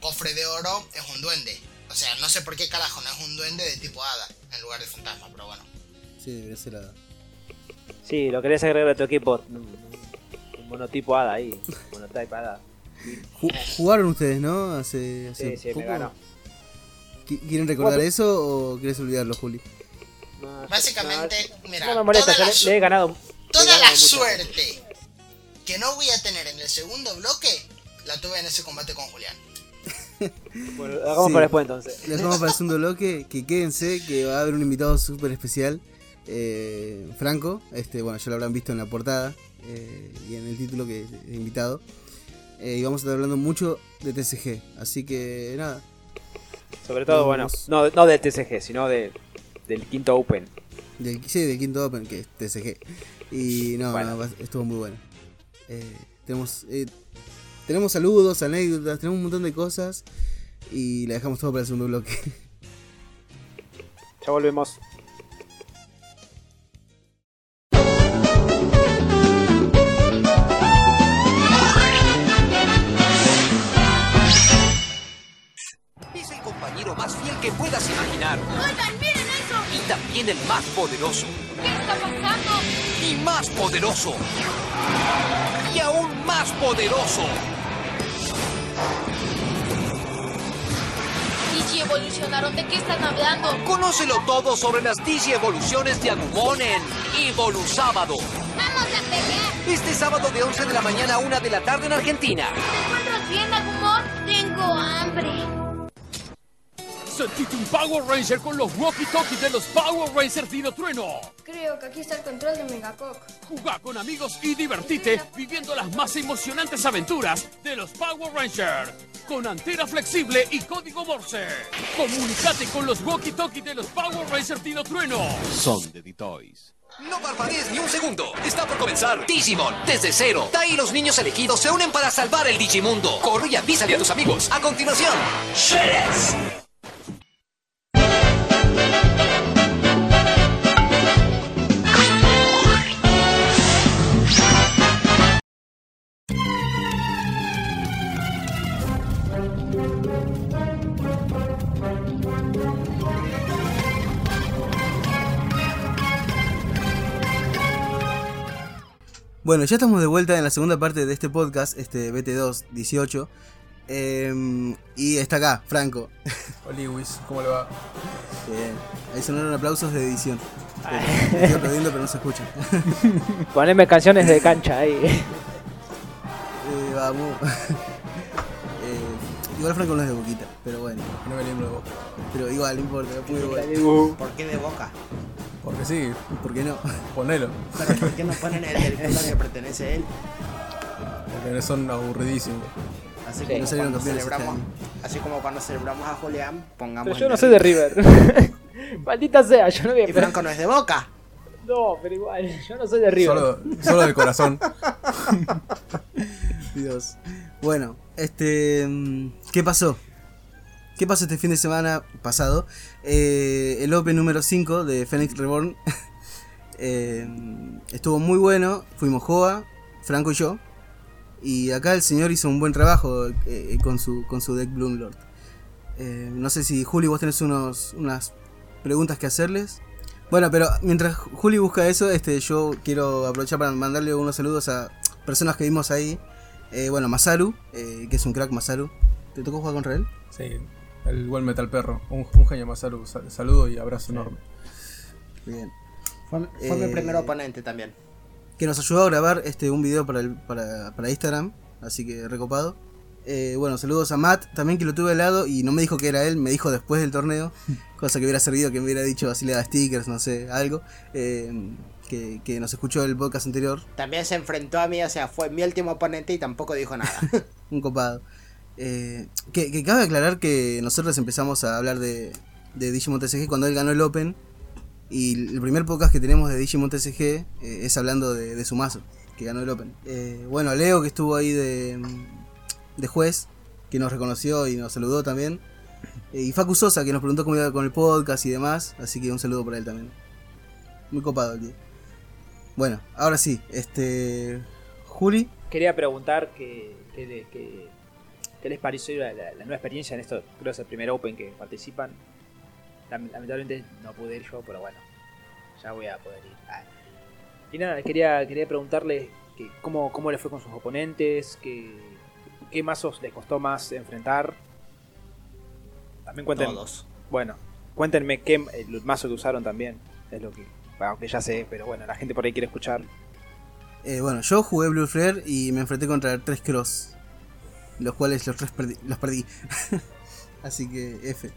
cofre de oro, es un duende. O sea, no sé por qué carajo no es un duende de tipo Hada en lugar de fantasma, pero bueno. Sí, debería ser la... Sí, lo querés agregar a tu equipo. Un monotipo hada ahí. Monotype hada. Ju- ¿Jugaron ustedes, no? Hace, hace Sí, sí, me poco. ganó. ¿Qui- ¿Quieren recordar Bueno. eso o quieres olvidarlo, Juli? No, Básicamente, no, mira, no me molesta, toda yo la le, le he ganado. le he Toda ganado la suerte que no voy a tener en el segundo bloque la tuve en ese combate con Julián. Bueno, hagamos Sí. para después entonces. Les vamos para el segundo bloque, que quédense, que va a haber un invitado súper especial. eh, Franco, este, bueno, ya lo habrán visto en la portada eh, y en el título que es invitado. Eh, y vamos a estar hablando mucho de TCG, así que nada. Sobre todo, bueno, no, no del TCG, sino de, del quinto Open. Del, sí, del quinto Open, que es TCG. Y no, Bueno. no, estuvo muy bueno. Eh, tenemos, eh, tenemos saludos, anécdotas, tenemos un montón de cosas. Y la dejamos todo para el segundo bloque. Ya volvemos. Es el compañero más fiel que puedas imaginar. Oigan, miren eso. Y también el más poderoso. ¿Qué está pasando? Y más poderoso. Y aún más poderoso. Digi evolucionaron. ¿De qué están hablando? Conócelo todo sobre las Digi-evoluciones de Agumon en Evolusábado. ¡Vamos a pelear! Este sábado de 11 de la mañana a 1 de la tarde en Argentina. ¿Te encuentras bien, Agumon? Tengo hambre. Sentite un Power Ranger con los walkie-talkies de los Power Rangers Dino Trueno. Creo que aquí está el control de Megacock. Jugá con amigos y divertite viviendo las más emocionantes aventuras de los Power Rangers. Con antena flexible y código Morse. Comunicate con los walkie-talkies de los Power Rangers Dino Trueno. Son de D-Toys. No parpadees ni un segundo. Está por comenzar Digimon desde cero. Tai y los niños elegidos se unen para salvar el Digimundo. Corre y avísale a tus amigos. A continuación, Shredder. Bueno, ya estamos de vuelta en la segunda parte de este podcast, este BT2 18. Em, y está acá, Franco. Hola Luis, ¿cómo le va? Bien. Ahí sonaron aplausos de edición. Estoy aplaudiendo, pero no se escucha. Poneme canciones de cancha ahí. Eh, vamos. Eh, igual Franco no es de boquita, pero bueno. No me libro de boca. Pero igual, no importa, muy bueno. ¿Por qué de boca? Porque sí, ¿Por qué no? ponelo. ¿Pero por qué no ponen el del que pertenece a él? Porque son aburridísimos. Así Sí. como No cuando este celebramos, así como cuando celebramos a Julián, pongamos Pero yo no soy de River. Maldita sea, yo no voy a Y Franco no es de boca. No, pero igual, yo no soy de River. Solo, solo de corazón. Dios. Bueno, este. mm, ¿Qué pasó? ¿Qué pasó este fin de semana pasado? Eh, el Open número 5 de Phoenix Reborn eh, estuvo muy bueno. Fuimos Joa, Franco y yo. Y acá el señor hizo un buen trabajo eh, con, su, con su deck Bloom Lord. Eh, no sé si Juli, vos tenés unos, unas preguntas que hacerles. Bueno, pero mientras Juli busca eso, este, yo quiero aprovechar para mandarle unos saludos a personas que vimos ahí. Bueno, Masaru, que es un crack Masaru. ¿Te tocó jugar contra él? Sí, el buen metal perro. Un, un genio más salud. Saludo y abrazo enorme. Bien. Fue, fue Eh, mi primer oponente también. Que nos ayudó a grabar este un video para, el, para, para Instagram. Así que recopado. Eh, bueno, saludos a Matt, también que lo tuve al lado y no me dijo que era él, me dijo después del torneo, cosa que hubiera servido que me hubiera dicho así le da stickers, no sé, algo, eh, que, que nos escuchó el podcast anterior, También se enfrentó a mí, o sea, fue mi último oponente y tampoco dijo nada. un copado. Eh, que, cabe aclarar que nosotros empezamos a hablar de, de Digimon TCG cuando él ganó el Open. Y el primer podcast que tenemos de Digimon TCG eh, es hablando de, de su mazo, que ganó el Open. Eh, bueno, Leo que estuvo ahí de, de juez, que nos reconoció y nos saludó también. Y Facu Sosa que nos preguntó cómo iba con el podcast y demás. Así que un saludo para él también. Muy copado el día. Bueno, ahora sí, este. Juli. Quería preguntar que, que, que- qué les pareció la, la- la nueva experiencia en esto. Creo que es el primer Open que participan. Lam- Lamentablemente no pude ir yo, pero bueno, ya voy a poder ir. Ah. Y nada, quería, quería preguntarle que cómo, cómo le fue con sus oponentes, que, qué mazos les costó más enfrentar. También cuenten, Todos. bueno, cuéntenme qué el mazo que usaron también. Es lo que, bueno, aunque ya sé, pero bueno, la gente por ahí quiere escuchar. Eh, bueno, yo jugué Blue Flare y me enfrenté contra tres Cross. Los cuales los tres perdí, los perdí. Así que F.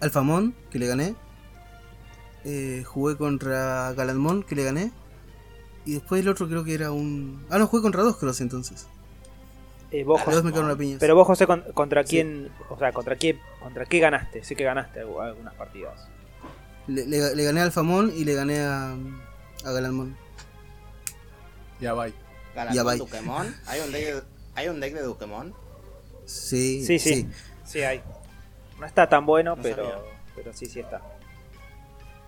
Alfamón, que le gané. eh, jugué contra Galadmon, que le gané. Y después el otro creo que era un. Ah, no, jugué contra dos Cross entonces. Eh, vos, Los José, dos me quedaron a piñas. pero vos, José, con- contra Sí. quién, o sea, contra qué, contra qué ganaste. Sé que ganaste algu- algunas partidas. Le, le- le gané al Famón y le gané a, a Galadmon. Ya va. Galatón, Ya va. Pokémon. ¿Hay un deck hay un deck de Pokémon. Sí, Sí, sí, sí, hay. No está tan bueno, No pero, sabía. pero sí, sí está.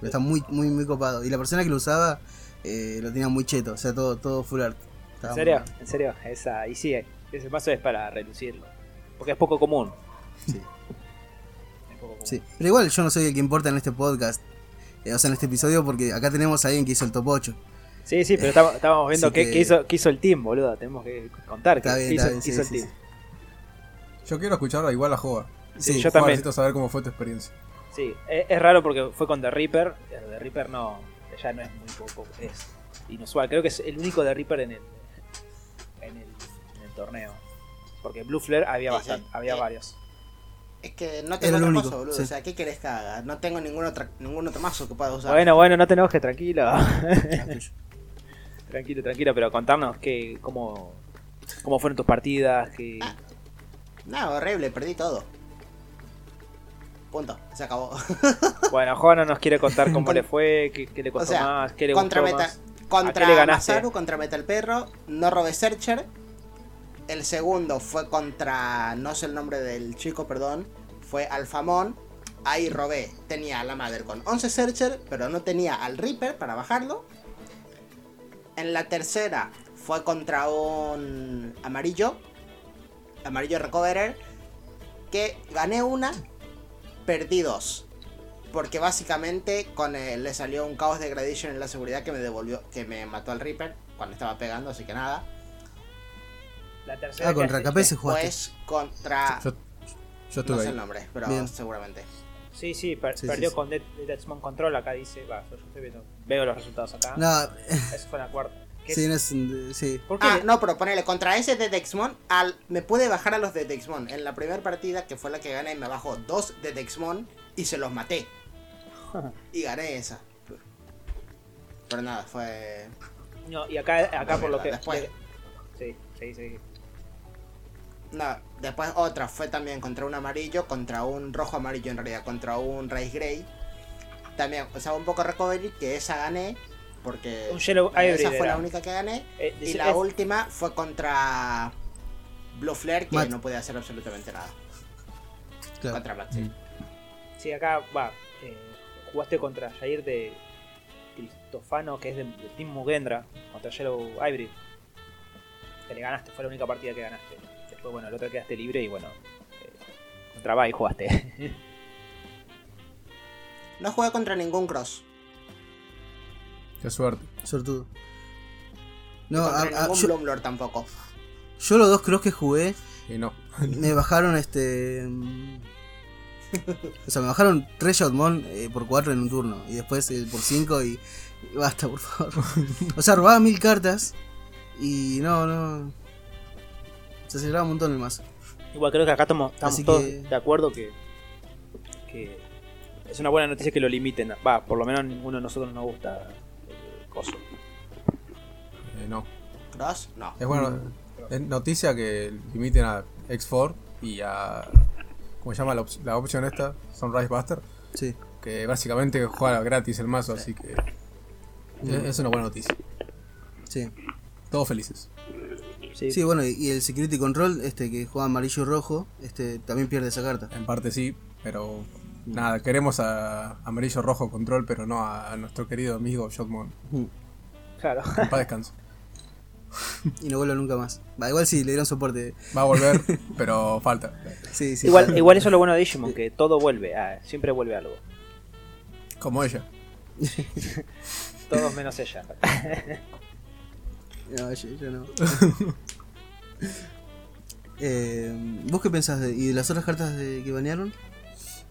Pero Está muy, muy, muy copado. Y la persona que lo usaba eh, lo tenía muy cheto. O sea, todo, todo full art. ¿En serio? muy- ¿En serio? Esa, y sí, ese paso es para relucirlo. Porque es poco común. Sí. Es poco común. Sí. Pero igual yo no soy el que importa en este podcast. eh, o sea, en este episodio, porque acá tenemos a alguien que hizo el top 8. Sí, sí, pero estamos, estábamos viendo qué, que- qué hizo, qué hizo el team, boludo. Tenemos que contar qué, Está bien, qué hizo, bien, qué sí, hizo el team. sí. Yo quiero escuchar igual a Joa. Sí, Sí, yo también. necesito saber cómo fue tu experiencia. Sí, es, es raro porque fue con The Reaper. El de Reaper no, ya no es muy poco, es inusual. Creo que es el único de Reaper en el, en el, en el torneo. Porque Blue Flare había Sí, bastante, sí. había Eh, varios. Es que no tengo único, cosa, boludo. sí. O sea, ¿qué querés que haga? No tengo ningún otro, ningún otro mazo que pueda usar. Bueno, bueno, no te enojes, tranquilo. Tranquilo, tranquilo, pero contarnos que, cómo, cómo fueron tus partidas, que... Ah. No, horrible, perdí todo. Punto, se acabó. Bueno, Juan no nos quiere contar cómo Con- le fue, qué, qué le o costó sea, más, qué le contra gustó Meta, más. contra ¿A qué le ganaste? Masaru, contra Metal Perro, no robé Searcher. El segundo fue contra, no sé el nombre del chico, perdón, fue Alfamón. Ahí robé, tenía a la Mother con 11 Searcher, pero no tenía al Reaper para bajarlo. En la tercera fue contra un amarillo, amarillo Recoverer, que gané una, perdí dos. Porque básicamente con el- le salió un caos degradation en la seguridad que me devolvió, que me mató al Reaper cuando estaba pegando, así que nada. La tercera Ah, contra que- KP se jugaste. Pues contra. Yo, yo no estuve sé ahí. el nombre, pero Bien. seguramente. Sí, sí, per- Sí, sí, perdió sí. con Dead, Deathsman Control, acá dice, va, yo estoy viendo, veo los resultados acá. No, Eso fue en la cuarta. ¿Qué sí, no es sí. ¿Por qué? Ah, no, pero ponele, contra ese de Dexmon, al, me pude bajar a los de Dexmon. En la primera partida, que fue la que gané, me bajó dos de Dexmon y se los maté. Y gané esa. Pero nada, fue. No, y acá, acá No, por lo que... después. Sí, sí, sí. No, después otra fue también contra un amarillo, contra un rojo amarillo en realidad, contra un Race Grey. También, o sea, un poco recovery, que esa gané, porque Un Yellow esa Hybrid fue era. la única que gané. Eh, Y la es- última fue contra Blue Flare, que no podía hacer absolutamente nada. Claro. Contra Black, sí. Sí, acá, va, eh, jugaste contra Jair de Cristofano, que es de, de Team Mugendra, contra Yellow Hybrid. Que le ganaste, fue la única partida que ganaste. Después, bueno, el otro quedaste libre y bueno, eh, contra Bai jugaste. No jugué contra ningún cross. Qué suerte. Sortudo. No, No, contra a- a- ningún yo, Bloomlord tampoco. yo los dos cross que jugué Y no. me bajaron este. O sea, me bajaron 3 Shotmon eh, por 4 en un turno. Y después por 5 y, y Basta, por favor. O sea, robaba mil cartas. Y no, no. Se aceleraba un montón el mazo. Igual creo que acá estamos, estamos todos que- de acuerdo que, que es una buena noticia que lo limiten. Va, por lo menos a ninguno de nosotros nos gusta el coso. Eh, no. ¿Cross? No. Es bueno. Es noticia que limiten a X4 y a. ¿Cómo se llama la, op- la opción esta? Sunrise Buster. Sí. Que básicamente juega gratis el mazo, así que. Es, es una buena noticia. Sí. Todos felices. Sí, Sí, bueno, y, el Security Control, este que juega amarillo y rojo, este también pierde esa carta. En parte sí, pero. Nada, queremos a Amarillo Rojo Control, pero no a, nuestro querido amigo Shotmon. claro. En paz descanso. Y no vuelve nunca más. Va, igual sí, le dieron soporte. Va a volver, pero falta. Sí, sí. igual, falta. igual eso es lo bueno de Digimon, que todo vuelve, ah, siempre vuelve algo. Como ella. Todos menos ella. No, yo, yo no. eh, ¿Vos qué pensás de, y de las otras cartas de, que banearon?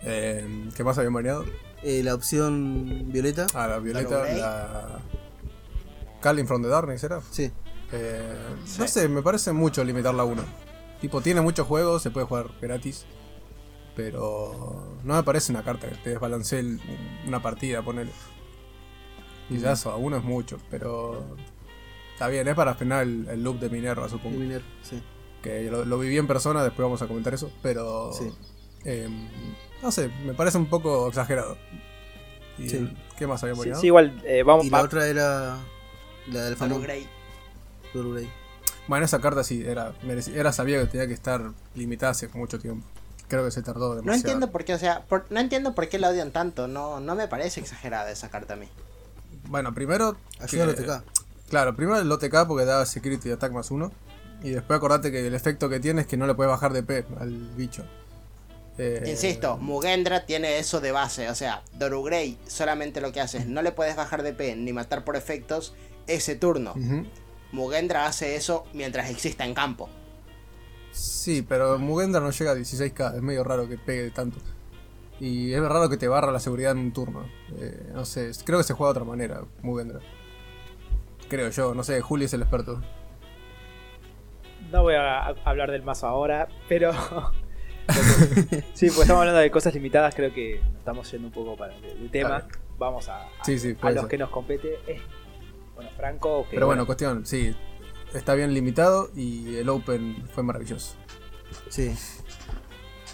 Eh, ¿Qué más habían baneado? Eh, la opción violeta. Ah, la Violeta, la. Calling from the Darkness, ¿era? Sí. Eh, No sé, me parece mucho limitarla a uno. Tipo, tiene muchos juegos, se puede jugar gratis. Pero no me parece una carta que te desbalancee el- una partida, ponele. Quizás a uno es mucho, pero está bien, es para frenar el, el loop de Minerva, De supongo. Miner, sí. Que lo, lo viví en persona, después vamos a comentar eso, pero Sí. em, no sé, me parece un poco exagerado. ¿Y Sí. qué más habíamos Sí, sí, igual, eh, vamos Y la otra era la del Fanon. Grey. Grey. Bueno, esa carta sí, era, era sabía que tenía que estar limitada hace mucho tiempo. Creo que se tardó demasiado. No entiendo por qué, o sea, por- no entiendo por qué la odian tanto. No, no me parece exagerada esa carta a mí. Bueno, primero. Ayuda al que- OTK. Claro, primero el OTK porque da Security Attack más uno. Y después acordate que el efecto que tiene es que no le puedes bajar de P al bicho. Eh, Insisto, Mugendra tiene eso de base. O sea, Doru Grey solamente lo que hace es no le puedes bajar de P ni matar por efectos ese turno. Mugendra hace eso mientras exista en campo. Sí, pero Mugendra no llega a 16k, es medio raro que pegue tanto. Y es raro que te barra la seguridad en un turno. Eh, no sé, creo que se juega de otra manera, Mugendra. Creo yo, no sé, Juli es el experto. No voy a, a hablar del mazo ahora, pero. sí, pues estamos hablando de cosas limitadas, creo que nos estamos yendo un poco para el, el tema. Claro. Vamos a, a- Sí, sí, a puede los que nos compete. Eh, bueno, Franco, Pero bueno, cuestión, sí, está bien limitado y el Open fue maravilloso. Sí.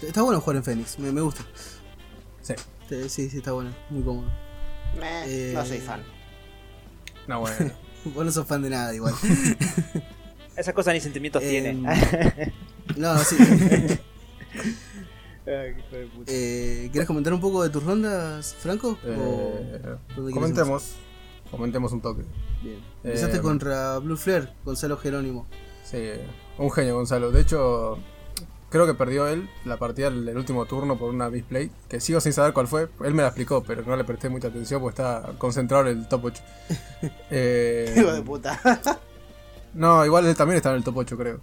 Está bueno jugar en Fénix, me, me gusta. Sí. Sí, sí, sí, está bueno, muy cómodo. Meh, Eh, No soy fan. No, bueno. Vos no sos fan de nada igual. esas cosas ni sentimientos Em, tiene. No, sí. Eh, ¿Querés comentar un poco de tus rondas, Franco? Eh, ¿O dónde querés comentemos, comentemos un toque. Bien. Empezaste Eh, contra Blue Flare, Gonzalo Jerónimo. Sí, un genio Gonzalo. De hecho, creo que perdió él la partida el, el último turno por una misplay, que sigo sin saber cuál fue. Él me la explicó, pero no le presté mucha atención porque estaba concentrado en el top 8. Eh, Hijo de puta. no, igual él también estaba en el top 8, creo.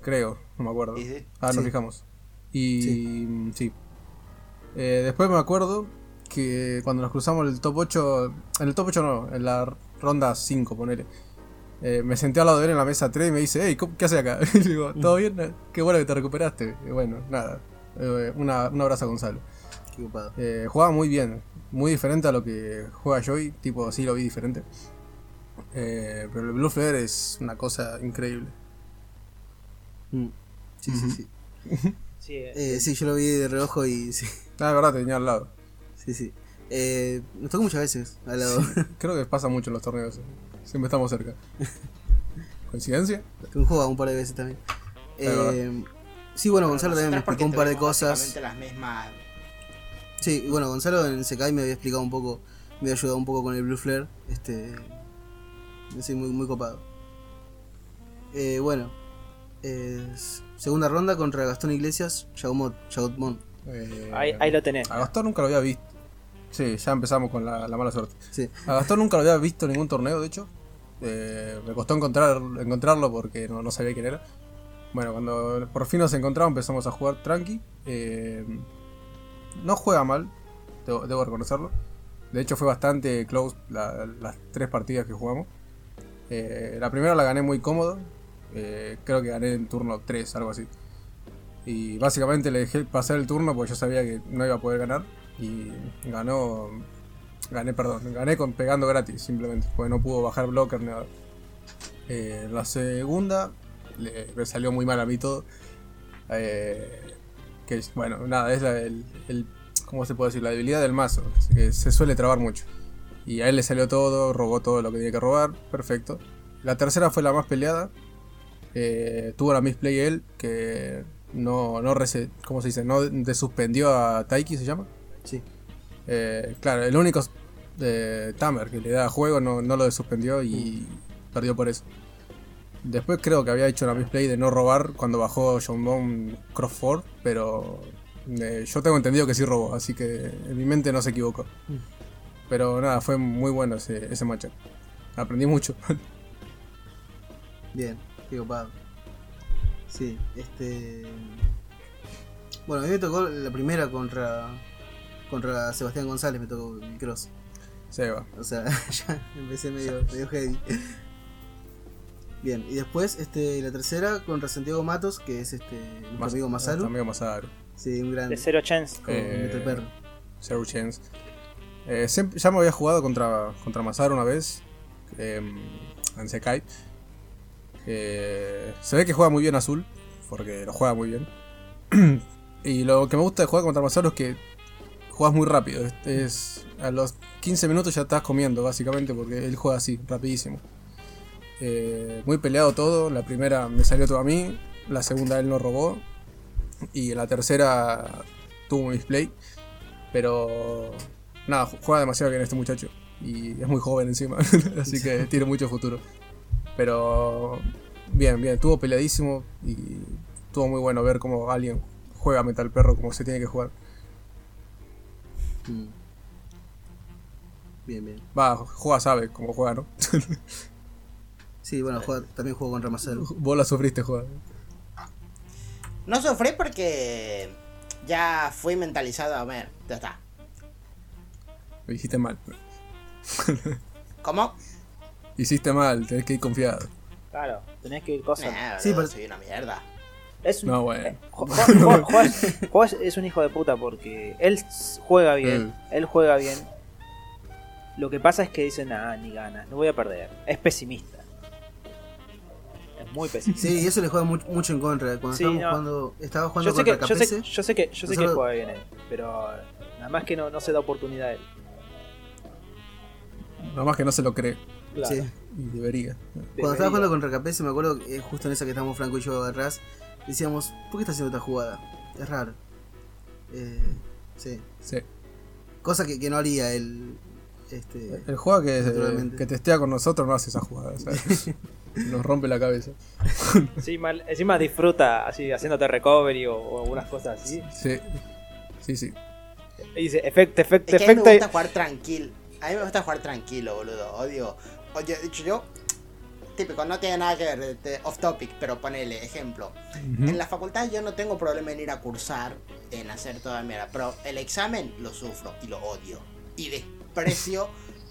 Creo, no me acuerdo. Sí. Ah, nos Sí. fijamos. Y sí. Eh, después me acuerdo que cuando nos cruzamos el top 8, en el top 8 no, en la ronda 5, ponele. Eh, me senté al lado de él en la mesa 3 y me dice, hey, ¿qué haces acá? Y le digo, ¿todo bien? Qué bueno que te recuperaste. Y bueno, nada. eh, una, un abrazo a Gonzalo. Qué ocupado. Eh, jugaba muy bien, muy diferente a lo que juega Joy, tipo así lo vi diferente. Eh, pero el Blue Flare es una cosa increíble. Mm. Sí, sí, sí. Sí, eh, Eh, sí, yo lo vi de reojo y sí. Ah, de verdad, te tenía al lado. Sí, sí. Eh, nos tocó muchas veces al lado. Creo que pasa mucho en los torneos. Siempre estamos cerca. ¿Coincidencia? Que un juego un par de veces también. Eh, sí, bueno, Gonzalo también me explicó un par de cosas. las mismas. Sí, y bueno, Gonzalo en Sekai me había explicado un poco, me había ayudado un poco con el Blue Flare. Este. Sí, muy, muy copado. Eh, bueno, eh, segunda ronda contra Gastón Iglesias, Yaumot, Yautmon. Eh, ahí, ahí lo tenés. A Gastón nunca lo había visto. Sí, ya empezamos con la, la mala suerte. Sí, A Gastón nunca lo había visto en ningún torneo, de hecho. Eh, me costó encontrar, encontrarlo porque no, sabía quién era. Bueno, cuando por fin nos encontramos empezamos a jugar tranqui. Eh, no juega mal, debo, reconocerlo. De hecho fue bastante close la- las tres partidas que jugamos. Eh, la primera la gané muy cómodo. creo que gané en turno 3, algo así. Y básicamente le dejé pasar el turno porque yo sabía que no iba a poder ganar. Y ganó. Gané, perdón, gané con pegando gratis, simplemente. Porque no pudo bajar blocker ni nada. Eh, la segunda le, me salió muy mal a mí todo. Eh, que bueno, nada, es la, el, el- ¿Cómo se puede decir? La debilidad del mazo. Que se suele trabar mucho. Y a él le salió todo, robó todo lo que tenía que robar. Perfecto. La tercera fue la más peleada. Eh, tuvo la misplay él, que no, no ¿cómo se dice? No desuspendió a Taiki, ¿se llama? sí. Eh, claro, el único eh, Tamer que le da juego no, no lo desuspendió y perdió por eso. Después creo que había hecho una misplay de no robar cuando bajó John Bone Crossford, pero eh, yo tengo entendido que sí robó, así que en mi mente no se equivocó. Pero nada, fue muy bueno ese, ese matchup. Aprendí mucho. Bien, qué copado. Sí, este. Bueno, a mí me tocó la primera contra. Contra Sebastián González, me tocó el cross. Se va. O sea, ya empecé medio, medio heavy. Bien, y después este, la tercera contra Santiago Matos, que es este nuestro amigo Masaru. Amigo Masaru. Sí, un gran. De Zero Chance. Como Eh, Metal Perro. Zero Chance. Eh, siempre- ya me había jugado contra, contra Masaru una vez. eh, en Sekai. Eh, se ve que juega muy bien azul. Porque lo juega muy bien. y lo que me gusta de jugar contra Masaru es que juegas muy rápido. Es, es- a los 15 minutos ya estás comiendo, básicamente, porque él juega así, rapidísimo. Eh, muy peleado todo. La primera me salió todo a mí. La segunda él no robó. Y la tercera tuvo un display. Pero nada, ju- juega demasiado bien este muchacho. Y es muy joven encima. así que tiene mucho futuro. Pero bien, bien, estuvo peleadísimo. Y estuvo muy bueno ver cómo alguien juega Metal Perro como se tiene que jugar. Mm. Bien, bien. Va, juega sabe cómo juega, ¿no? Sí, bueno, juega- también juego con Ramazel. Vos la sufriste jugar. No sufrí porque ya fui mentalizado a ver, ya está. Lo hiciste mal. ¿Cómo? Hiciste mal, tenés que ir confiado. Claro, tenés que ir cosas. Nah, Sí, pero- soy una mierda. Es un, No, bueno. eh, Ju- Ju- Ju- Ju- Ju- es- un hijo de puta porque él juega bien, Mm. él juega bien. Lo que pasa es que dice, nada, ni ganas, no voy a perder. Es pesimista. Es muy pesimista. Sí, y eso le juega mu- mucho en contra. Cuando Sí, estábamos no. jugando, estaba jugando Yo sé, que, contra yo, sé, KPC. yo sé que yo sé que juega bien él, pero nada más que no, no se da oportunidad a él. Nada más que no se lo cree. Claro. Sí. Y debería. Cuando estaba jugando contra KPC, me acuerdo que eh, justo en esa que estábamos Franco y yo atrás, decíamos, ¿por qué está haciendo esta jugada? Es raro. Eh, sí. Sí. Cosa que, que no haría él. Este, El juego que, Naturalmente. que testea con nosotros no hace esa jugada. ¿sabes? Nos rompe la cabeza. Sí, mal- encima disfruta así haciéndote recovery o, o algunas cosas así. Sí. Sí, sí. Y dice, efecto, efecto, Es que a mí me efecto. gusta jugar tranquilo. A mí me gusta jugar tranquilo, boludo. Odio. Oye, de hecho yo. Típico, no tiene nada que ver, de- de- off topic, pero ponele, ejemplo. En la facultad yo no tengo problema en ir a cursar, en hacer toda mierda, pero el examen lo sufro y lo odio. Y desprecio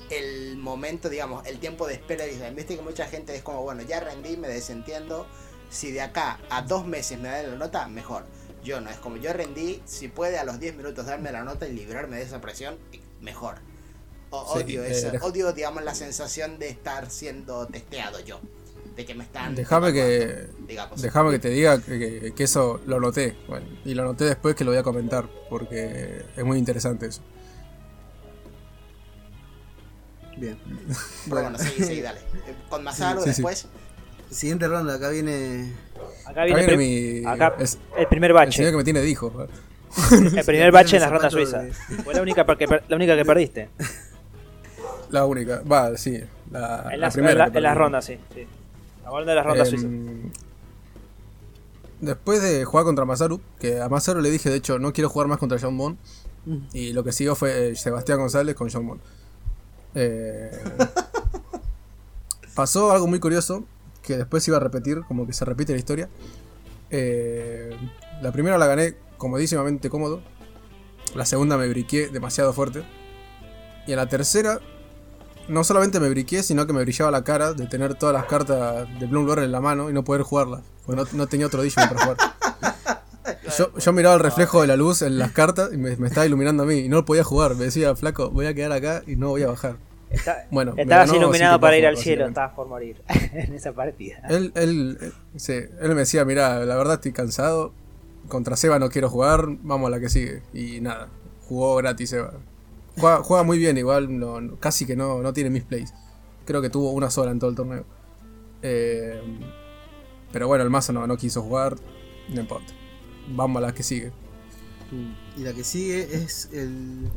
el momento, digamos, el tiempo de espera. Viste que mucha gente es como, bueno, ya rendí, me desentiendo. Si de acá a dos meses me dan la nota, mejor. Yo no, es como yo rendí, si puede a los 10 minutos darme la nota y librarme de esa presión, mejor. O- Sí, odio eh, odio, digamos, la sensación de estar siendo testeado yo. De que me están. Déjame que. Déjame que te diga que, que- que eso lo noté. Bueno, y lo noté después que lo voy a comentar. Porque es muy interesante eso. Bien. Pero bueno, seguí, seguí, dale. Eh, Con Masaru Sí, sí, sí. después. Siguiente ronda, acá viene. Acá Acá viene, viene prim- mi. acá es- el primer el bache. señor que me tiene dijo. El primer bache en la el ronda suiza. de- Fue la única, per- la única que perdiste. La única. Va, sí. La, En la las, primera. en la- que en las perdí. rondas, sí. sí. Hablando de las rondas Em, suizas. Después de jugar contra Masaru, que a Masaru le dije, de hecho, no quiero jugar más contra John Bond. Y lo que siguió fue eh, Sebastián González con John Bond. Eh, pasó algo muy curioso, que después iba a repetir, como que se repite la historia. Eh, la primera la gané comodísimamente cómodo. La segunda me briqué demasiado fuerte. Y en la tercera, no solamente me briqué, sino que me brillaba la cara de tener todas las cartas de Bloom Lore en la mano y no poder jugarlas. Porque no, tenía otro Digimon para jugar. Yo, yo miraba el reflejo de la luz en las cartas y me, me estaba iluminando a mí y no podía jugar. Me decía, flaco, voy a quedar acá y no voy a bajar. Está- Bueno, estabas iluminado para ir al cielo, estabas por morir en esa partida. Él, él, sí, él me decía, mira, la verdad estoy cansado. Contra Seba no quiero jugar, vamos a la que sigue. Y nada, jugó gratis Seba. Juega, juega muy bien, igual no, no- casi que no, no tiene misplays. Creo que tuvo una sola en todo el torneo. Eh, pero bueno, el mazo no, no quiso jugar, no importa. Vamos a la que sigue. Y la que sigue es el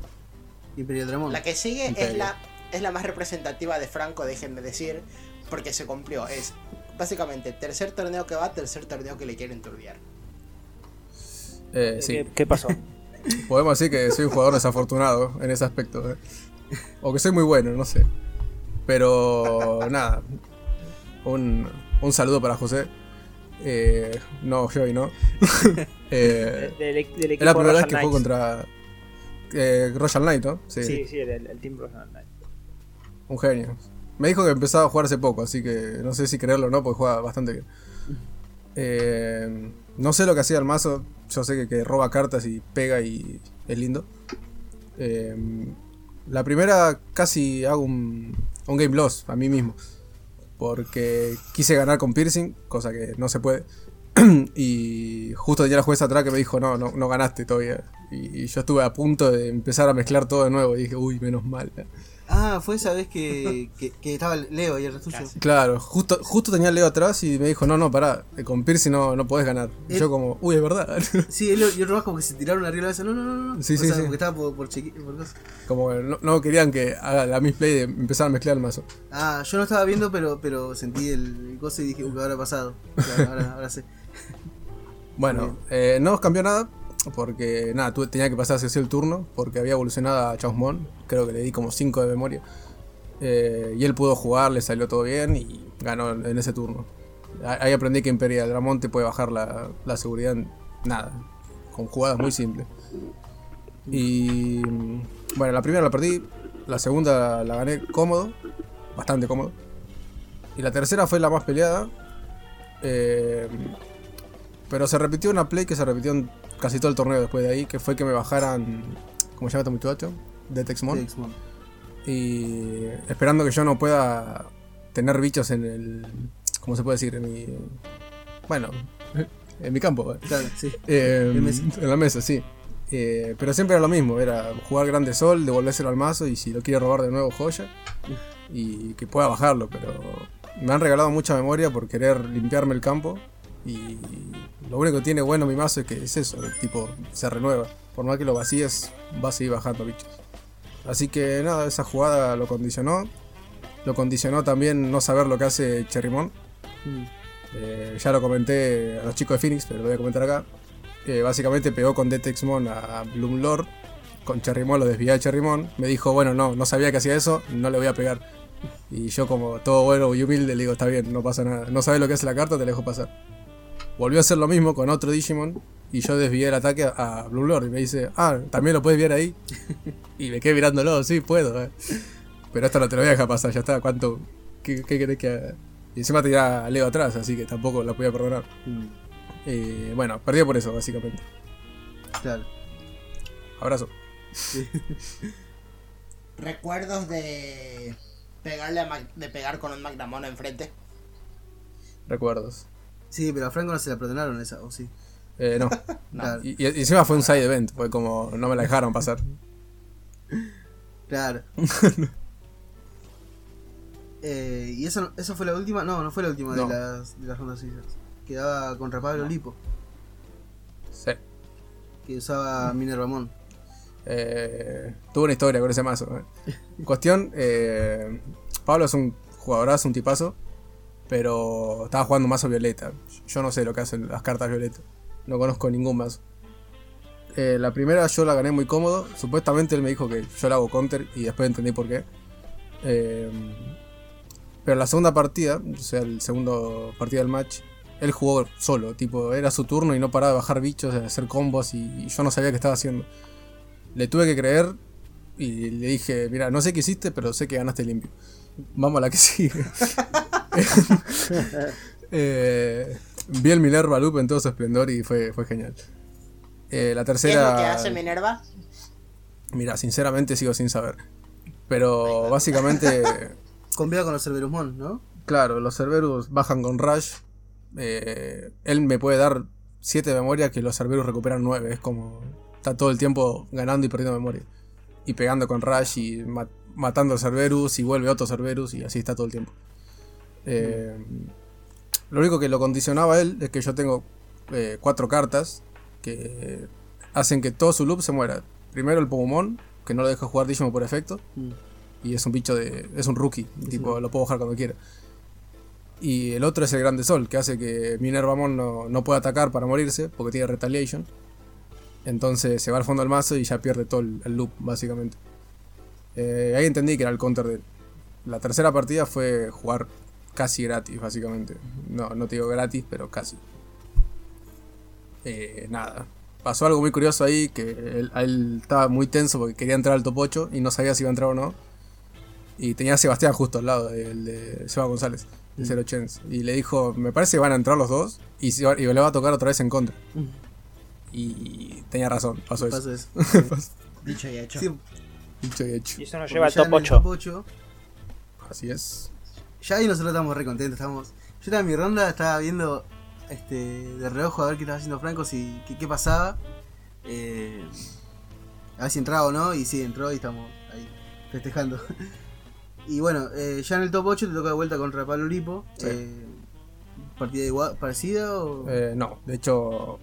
Imperial Dramón. La que sigue es Imperio. la, es la más representativa de Franco, déjenme decir, porque se cumplió. Es básicamente tercer torneo que va, tercer torneo que le quieren turbiar. Eh, sí. ¿Qué, qué pasó? Podemos decir que soy un jugador desafortunado en ese aspecto. ¿eh? O que soy muy bueno, no sé. Pero nada. Un, un saludo para José. Eh, no, yo y no. Eh, Del, del es equipo la primera vez Royal que juego Knights. contra eh, Royal Knight, ¿no? Sí, Sí, sí, el, el Team Royal Knights. un genio. Me dijo que empezaba a jugar hace poco, así que no sé si creerlo o no, porque juega bastante bien. Eh, no sé lo que hacía el mazo, yo sé que, que roba cartas y pega y es lindo. Eh, la primera casi hago un, un game loss a mí mismo. Porque quise ganar con piercing, cosa que no se puede. y justo tenía la jueza atrás que me dijo, no, no, no ganaste todavía. Y, y yo estuve a punto de empezar a mezclar todo de nuevo. Y dije, uy, menos mal. Ah, fue esa vez que, que, que estaba Leo y el tuyo. Claro, justo, justo tenía Leo atrás y me dijo, no, no, pará, con piercing no, no podés ganar. Y yo como, uy, es verdad. Sí, él y otro más como que se tiraron arriba de la mesa. No, no, no, no. Sí, O sí, sea, sí. Porque estaba por, por, cheque- por cosas. como que no, no querían que haga la misplay de empezar a mezclar el mazo. Ah, yo no estaba viendo, pero, pero sentí el, el coso y dije, uy, ahora ha pasado. Claro, ahora, ahora sé. Bueno, eh, no cambió nada porque nada, tuve, tenía que pasar así el turno porque había evolucionado a Chausmon, creo que le di como 5 de memoria. Eh, y él pudo jugar, le salió todo bien y ganó en ese turno. Ahí aprendí que Imperial Dramón te puede bajar la, la seguridad en nada, con jugadas muy simples. Y bueno, la primera la perdí, la segunda la gané cómodo, bastante cómodo. Y la tercera fue la más peleada. Eh, pero se repitió una play que se repitió en casi todo el torneo después de ahí, que fue que me bajaran, ¿cómo se llama este muchacho? Detexmon. Detexmon. Y esperando que yo no pueda tener bichos en el, ¿cómo se puede decir? En mi, bueno, en mi campo. ¿eh? Claro, sí. Eh, en la mesa, sí. Eh, pero siempre era lo mismo, era jugar grande sol, devolvérselo al mazo y si lo quiere robar de nuevo joya. Y que pueda bajarlo, pero me han regalado mucha memoria por querer limpiarme el campo. Y lo único que tiene bueno mi mazo es que es eso, tipo, se renueva. Por más que lo vacíes, va a seguir bajando bichos. Así que nada, esa jugada lo condicionó. Lo condicionó también no saber lo que hace Cherrymon. Mm. Eh, ya lo comenté a los chicos de Phoenix, pero lo voy a comentar acá. Eh, básicamente pegó con Detexmon a Bloomlord. Con Cherrymon lo desvié a Cherrymon. Me dijo, bueno, no, no sabía que hacía eso, no le voy a pegar. Y yo como todo bueno y humilde le digo, está bien, no pasa nada. No sabes lo que hace la carta, te la dejo pasar. Volvió a hacer lo mismo con otro Digimon. Y yo desvié el ataque a, a Bloomlord. Y me dice, ah, también lo puedes ver ahí. y me quedé mirándolo, sí, puedo. eh. Pero esto no te lo voy a dejar pasar, ya está. ¿Cuánto? ¿Qué, qué querés que haga? Y encima tenía a Leo atrás, así que tampoco la podía perdonar. Mm, Eh, bueno, perdió por eso, básicamente. Claro. Abrazo. Recuerdos de pegarle a Mac- de pegar con un Magdamon enfrente. Recuerdos. Sí, pero a Franco no se la perdonaron esa, ¿o sí? Eh, no. Claro. Y, y encima fue un side event, fue como no me la dejaron pasar. Claro. eh, ¿Y eso, eso fue la última? No, no fue la última No. de las, de las rondas suizas. Quedaba contra Pablo Lipo, Sí. que usaba Minervamon. Eh, tuve una historia con ese mazo. eh. Cuestión, eh, Pablo es un jugadorazo, un tipazo, pero estaba jugando mazo violeta. Yo no sé lo que hacen las cartas violeta. No conozco ningún mazo. Eh, la primera yo la gané muy cómodo. Supuestamente él me dijo que yo la hago counter y después entendí por qué. Eh, pero la segunda partida, o sea, el segundo partido del match, él jugó solo. Tipo, era su turno y no paraba de bajar bichos, de hacer combos y, y yo no sabía qué estaba haciendo. Le tuve que creer y le dije, mira, no sé qué hiciste, pero sé que ganaste limpio. Vamos a la que sigue. Eh, vi el Minerva Loop en todo su esplendor y fue, fue genial. Eh, la ¿Qué es tercera... lo que hace Minerva? Mira, sinceramente sigo sin saber. Pero básicamente, Combina con los Cerberusmon, ¿no? claro, los Cerberus bajan con Rush. Eh, él me puede dar 7 de memoria que los Cerberus recuperan 9. Es como. Está todo el tiempo ganando y perdiendo memoria. Y pegando con Rush y ma- matando a Cerberus y vuelve otro Cerberus y así está todo el tiempo. Eh, Lo único que lo condicionaba a él es que yo tengo 4 cartas que hacen que todo su loop se muera. Primero el Pomomon, que no lo deja jugar Digimon por efecto. Mm. Y es un bicho de. es un rookie. Tipo, lo puedo bajar cuando quiera. Y el otro es el Grande Sol, que hace que Minervamon no, no pueda atacar para morirse, porque tiene Retaliation. Entonces se va al fondo del mazo y ya pierde todo el, el loop, básicamente. Eh, ahí entendí que era el counter de él. La tercera partida fue jugar casi gratis, básicamente. No, no te digo gratis, pero casi. Eh, nada. Pasó algo muy curioso ahí, que él, estaba muy tenso porque quería entrar al top 8 y no sabía si iba a entrar o no. Y tenía a Sebastián justo al lado, el de Seba González, de Zero Chance. Y le dijo, me parece que van a entrar los dos y, se va- y le va a tocar otra vez en contra. Mm. Y tenía razón, pasó eso. Pasó eso. Pasó. Dicho y hecho. Sí, Dicho y hecho. Y eso nos porque lleva al ya top en el 8. top 8, Así es. Ya ahí nosotros estamos re contentos. Estamos... Yo estaba en mi ronda, estaba viendo este, de reojo a ver qué estaba haciendo Franco, si, qué, qué pasaba. Eh, a ver si entraba o no, y sí, entró y estamos ahí festejando. y bueno, eh, ya en el top 8 te toca de vuelta contra Pablo Lipo. Sí. Eh, ¿Partida igual, parecida o...? Eh, no, de hecho,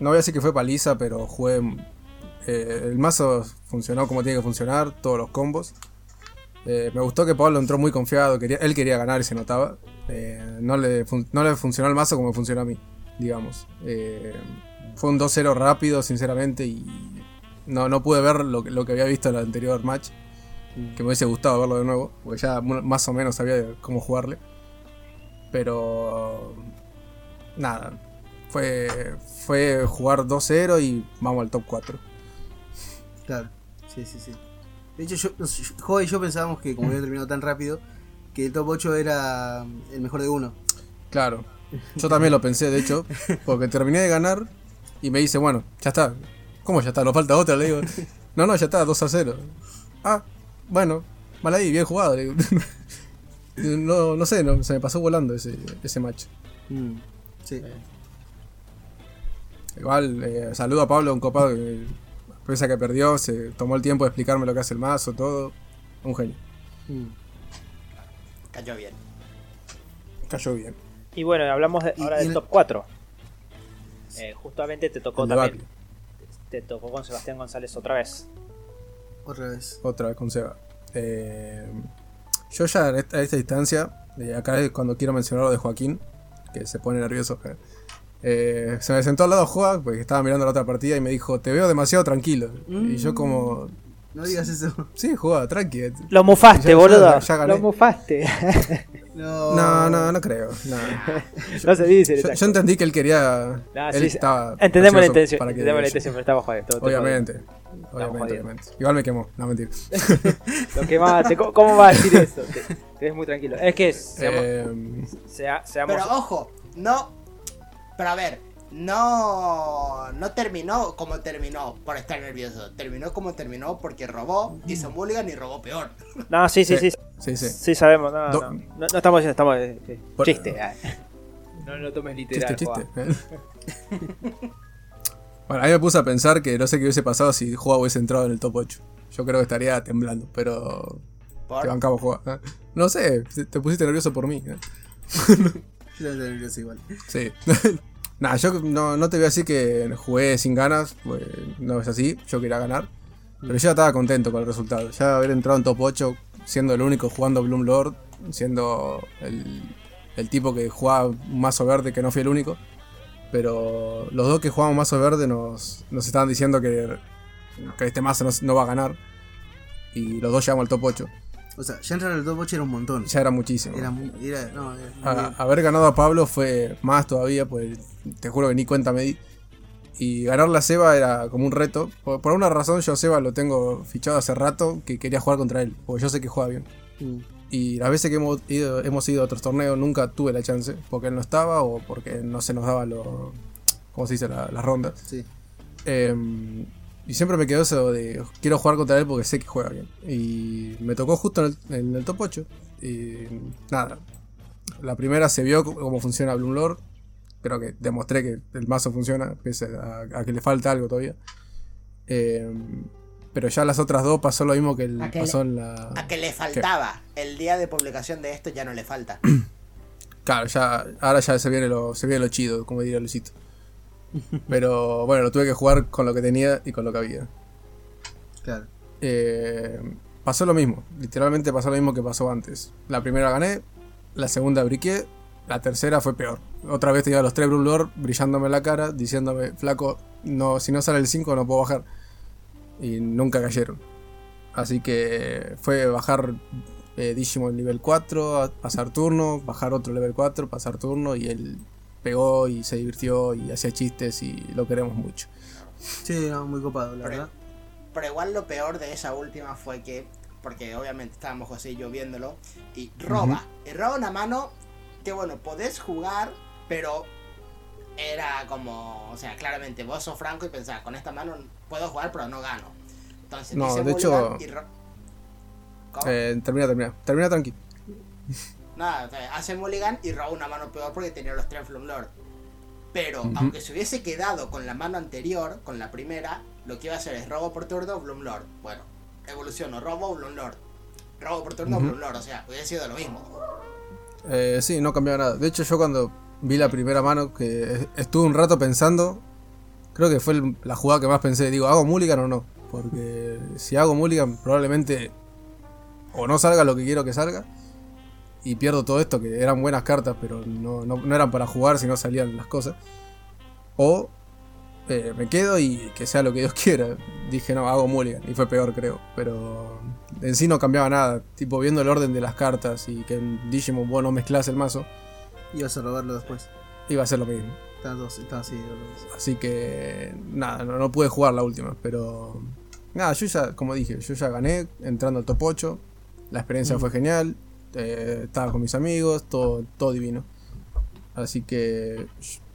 no voy a decir que fue paliza, pero jugué. el mazo funcionó como tiene que funcionar, todos los combos. Eh, me gustó que Pablo entró muy confiado, quería, él quería ganar y se notaba. Eh, no, le no le funcionó el mazo como funcionó a mí, digamos. Eh, fue un 2-0 rápido, sinceramente, y no, no pude ver lo, lo que había visto en el anterior match. Que me hubiese gustado verlo de nuevo, porque ya más o menos sabía cómo jugarle. Pero. Nada. Fue, fue jugar 2-0 y vamos al top 4. Claro, sí, sí, sí. De hecho, yo, no sé, yo- Jo y yo pensábamos que como había terminado tan rápido, que el top 8 era el mejor de uno. Claro. Yo también lo pensé, de hecho, porque terminé de ganar y me dice, bueno, ya está. ¿Cómo ya está? ¿Nos falta otra? Le digo, no, no, ya está, 2 a 0. Ah, bueno, mal ahí, bien jugado. le digo. No, no sé, no, se me pasó volando ese, ese match. Mm, sí. Igual, eh, saludo a Pablo, un copado que, pese a que perdió, se tomó el tiempo de explicarme lo que hace el mazo, todo. Un genio. Mm. Cayó bien. Cayó bien. Y bueno, hablamos de- ahora del el- top 4. Eh, justamente te tocó también. Te tocó con Sebastián González otra vez. Otra vez. Otra vez con Seba. Eh, yo ya a esta, a esta distancia, eh, acá es cuando quiero mencionar lo de Joaquín, que se pone nervioso. Eh. Se me sentó al lado Joa, porque estaba mirando la otra partida y me dijo, te veo demasiado tranquilo. Y yo como, No digas eso. sí, Joa, tranqui. Lo mufaste, Ya- boludo. ya gané. Lo mufaste. No, No, no, no creo. no. no se dice. Yo, yo entendí que él quería... No, él sí, estaba entendemos la intención. para que- Entendemos la intención, pero todo te Obviamente. Obviamente, obviamente. Igual me quemó, no mentira. Lo que más, te- ¿Cómo vas a decir eso? Te, te ves muy tranquilo. Es que seamos, Eh, sea- seamos- Pero ojo, no. Pero a ver, no. No terminó como terminó por estar nervioso. Terminó como terminó porque robó, hizo mulligan y robó peor. No, sí, sí, sí. Sí, Sí, sí, sí. sabemos. No, Do- no, no, no estamos diciendo, estamos. eh, eh, Por- chiste. No lo tomes literal. Chiste, Juan. chiste. bueno, a mí me puse a pensar que no sé qué hubiese pasado si Juega hubiese entrado en el top 8. Yo creo que estaría temblando, pero Por- te bancamos Juega. ¿eh? No sé, te- te pusiste nervioso por mí. Yo. Sí. Nah, yo no, no te voy a decir que jugué sin ganas, pues no es así, yo quería ganar. Pero yo estaba contento con el resultado. Ya haber entrado en top 8 siendo el único jugando Bloom Lord, siendo el, el tipo que jugaba mazo verde, que no fui el único. Pero los dos que jugamos mazo verde nos, nos estaban diciendo que, que este mazo no, no va a ganar. Y los dos llegamos al top 8. O sea, ya entrar al top 8 era un montón. Ya era muchísimo. Era muy. Era, no, era muy A- bien. haber ganado a Pablo fue más todavía, pues te juro que ni cuenta me di. Y ganar la Seba era como un reto. Por, por una razón yo a Seba lo tengo fichado hace rato que quería jugar contra él, porque yo sé que juega bien. Mm. Y las veces que hemos ido, hemos ido a otros torneos nunca tuve la chance, porque él no estaba o porque no se nos daba lo, ¿cómo se dice? La- las rondas. Sí. Eh, y siempre me quedó eso de quiero jugar contra él porque sé que juega bien. Y me tocó justo en el, en el top 8. Y nada. La primera se vio cómo funciona Bloom Lord. Creo que demostré que el mazo funciona, pese a, a que le falta algo todavía. Eh, pero ya las otras dos pasó lo mismo que el- que pasó le- en la. A que le faltaba. El día de publicación de esto ya no le falta. Claro, ya, ahora ya se viene lo, se viene lo chido, como diría Lucito. Pero bueno, lo tuve que jugar con lo que tenía y con lo que había. Claro. Eh, pasó lo mismo, literalmente pasó lo mismo que pasó antes. La primera gané, la segunda briqué, la tercera fue peor. Otra vez tenía los tres Blue Lord brillándome la cara, diciéndome, flaco, no, si no sale el 5 no puedo bajar. Y nunca cayeron. Así que fue bajar eh, Digimon nivel 4, a- pasar turno, bajar otro level 4, pasar turno y él pegó y se divirtió y hacía chistes y lo queremos mucho. Sí, no, muy copado, la Pero- verdad. Pero igual lo peor de esa última fue que, porque obviamente estábamos José y yo viéndolo, y roba. Y roba una mano que, bueno, podés jugar, pero era como, o sea, claramente vos sos franco y pensás, con esta mano puedo jugar pero no gano. Entonces, No, dice de hecho- y ro- ¿Cómo? Eh, termina, termina. Termina tranqui. Nada, o sea, hace mulligan y roba una mano peor porque tenía los tres Flum Lord. Pero, aunque se hubiese quedado con la mano anterior, con la primera, lo que iba a hacer es robo por turno, Bloom Lord. Bueno, evoluciono, robo, Bloom Lord. Robo por turno, Ujú. Bloom Lord. O sea, hubiera sido lo mismo. Eh, sí, no cambiaba nada. De hecho, yo cuando vi la primera mano, que estuve un rato pensando, creo que fue el- la jugada que más pensé. Digo, ¿hago mulligan o no? Porque si hago mulligan, probablemente o no salga lo que quiero que salga. Y pierdo todo esto, que eran buenas cartas, pero no, no- no eran para jugar si no salían las cosas. O eh, me quedo y que sea lo que Dios quiera. Dije, no, hago mulligan. Y fue peor, creo. Pero en sí no cambiaba nada. Tipo, viendo el orden de las cartas y que en Digimon vos no mezclas el mazo, Ibas a robarlo después. iba a ser lo mismo. Estaban todos, estaban así. dos. Así que nada, no, no pude jugar la última, pero nada, yo ya, como dije, yo ya gané entrando al top 8, la experiencia Mm. fue genial, eh, estaba con mis amigos, todo, todo divino. Así que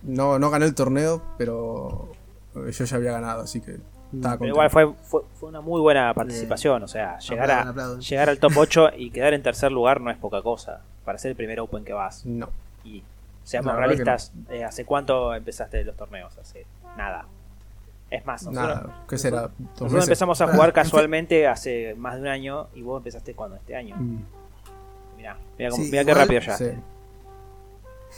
no, no gané el torneo, pero eh, yo ya había ganado, así que estaba Pero contento. igual fue, fue, fue una muy buena participación. O sea, llegar, a, llegar al top 8 y quedar en tercer lugar no es poca cosa. Para ser el primer Open que vas. No. Y seamos realistas, eh, ¿hace cuánto empezaste los torneos? Hace nada. Es más, nosotros, Nada, ¿qué será? ¿Dos nosotros empezamos a jugar casualmente hace más de un año y vos empezaste cuando este año. Mm, Mirá, mirá, Sí, mirá qué rápido ya. sí,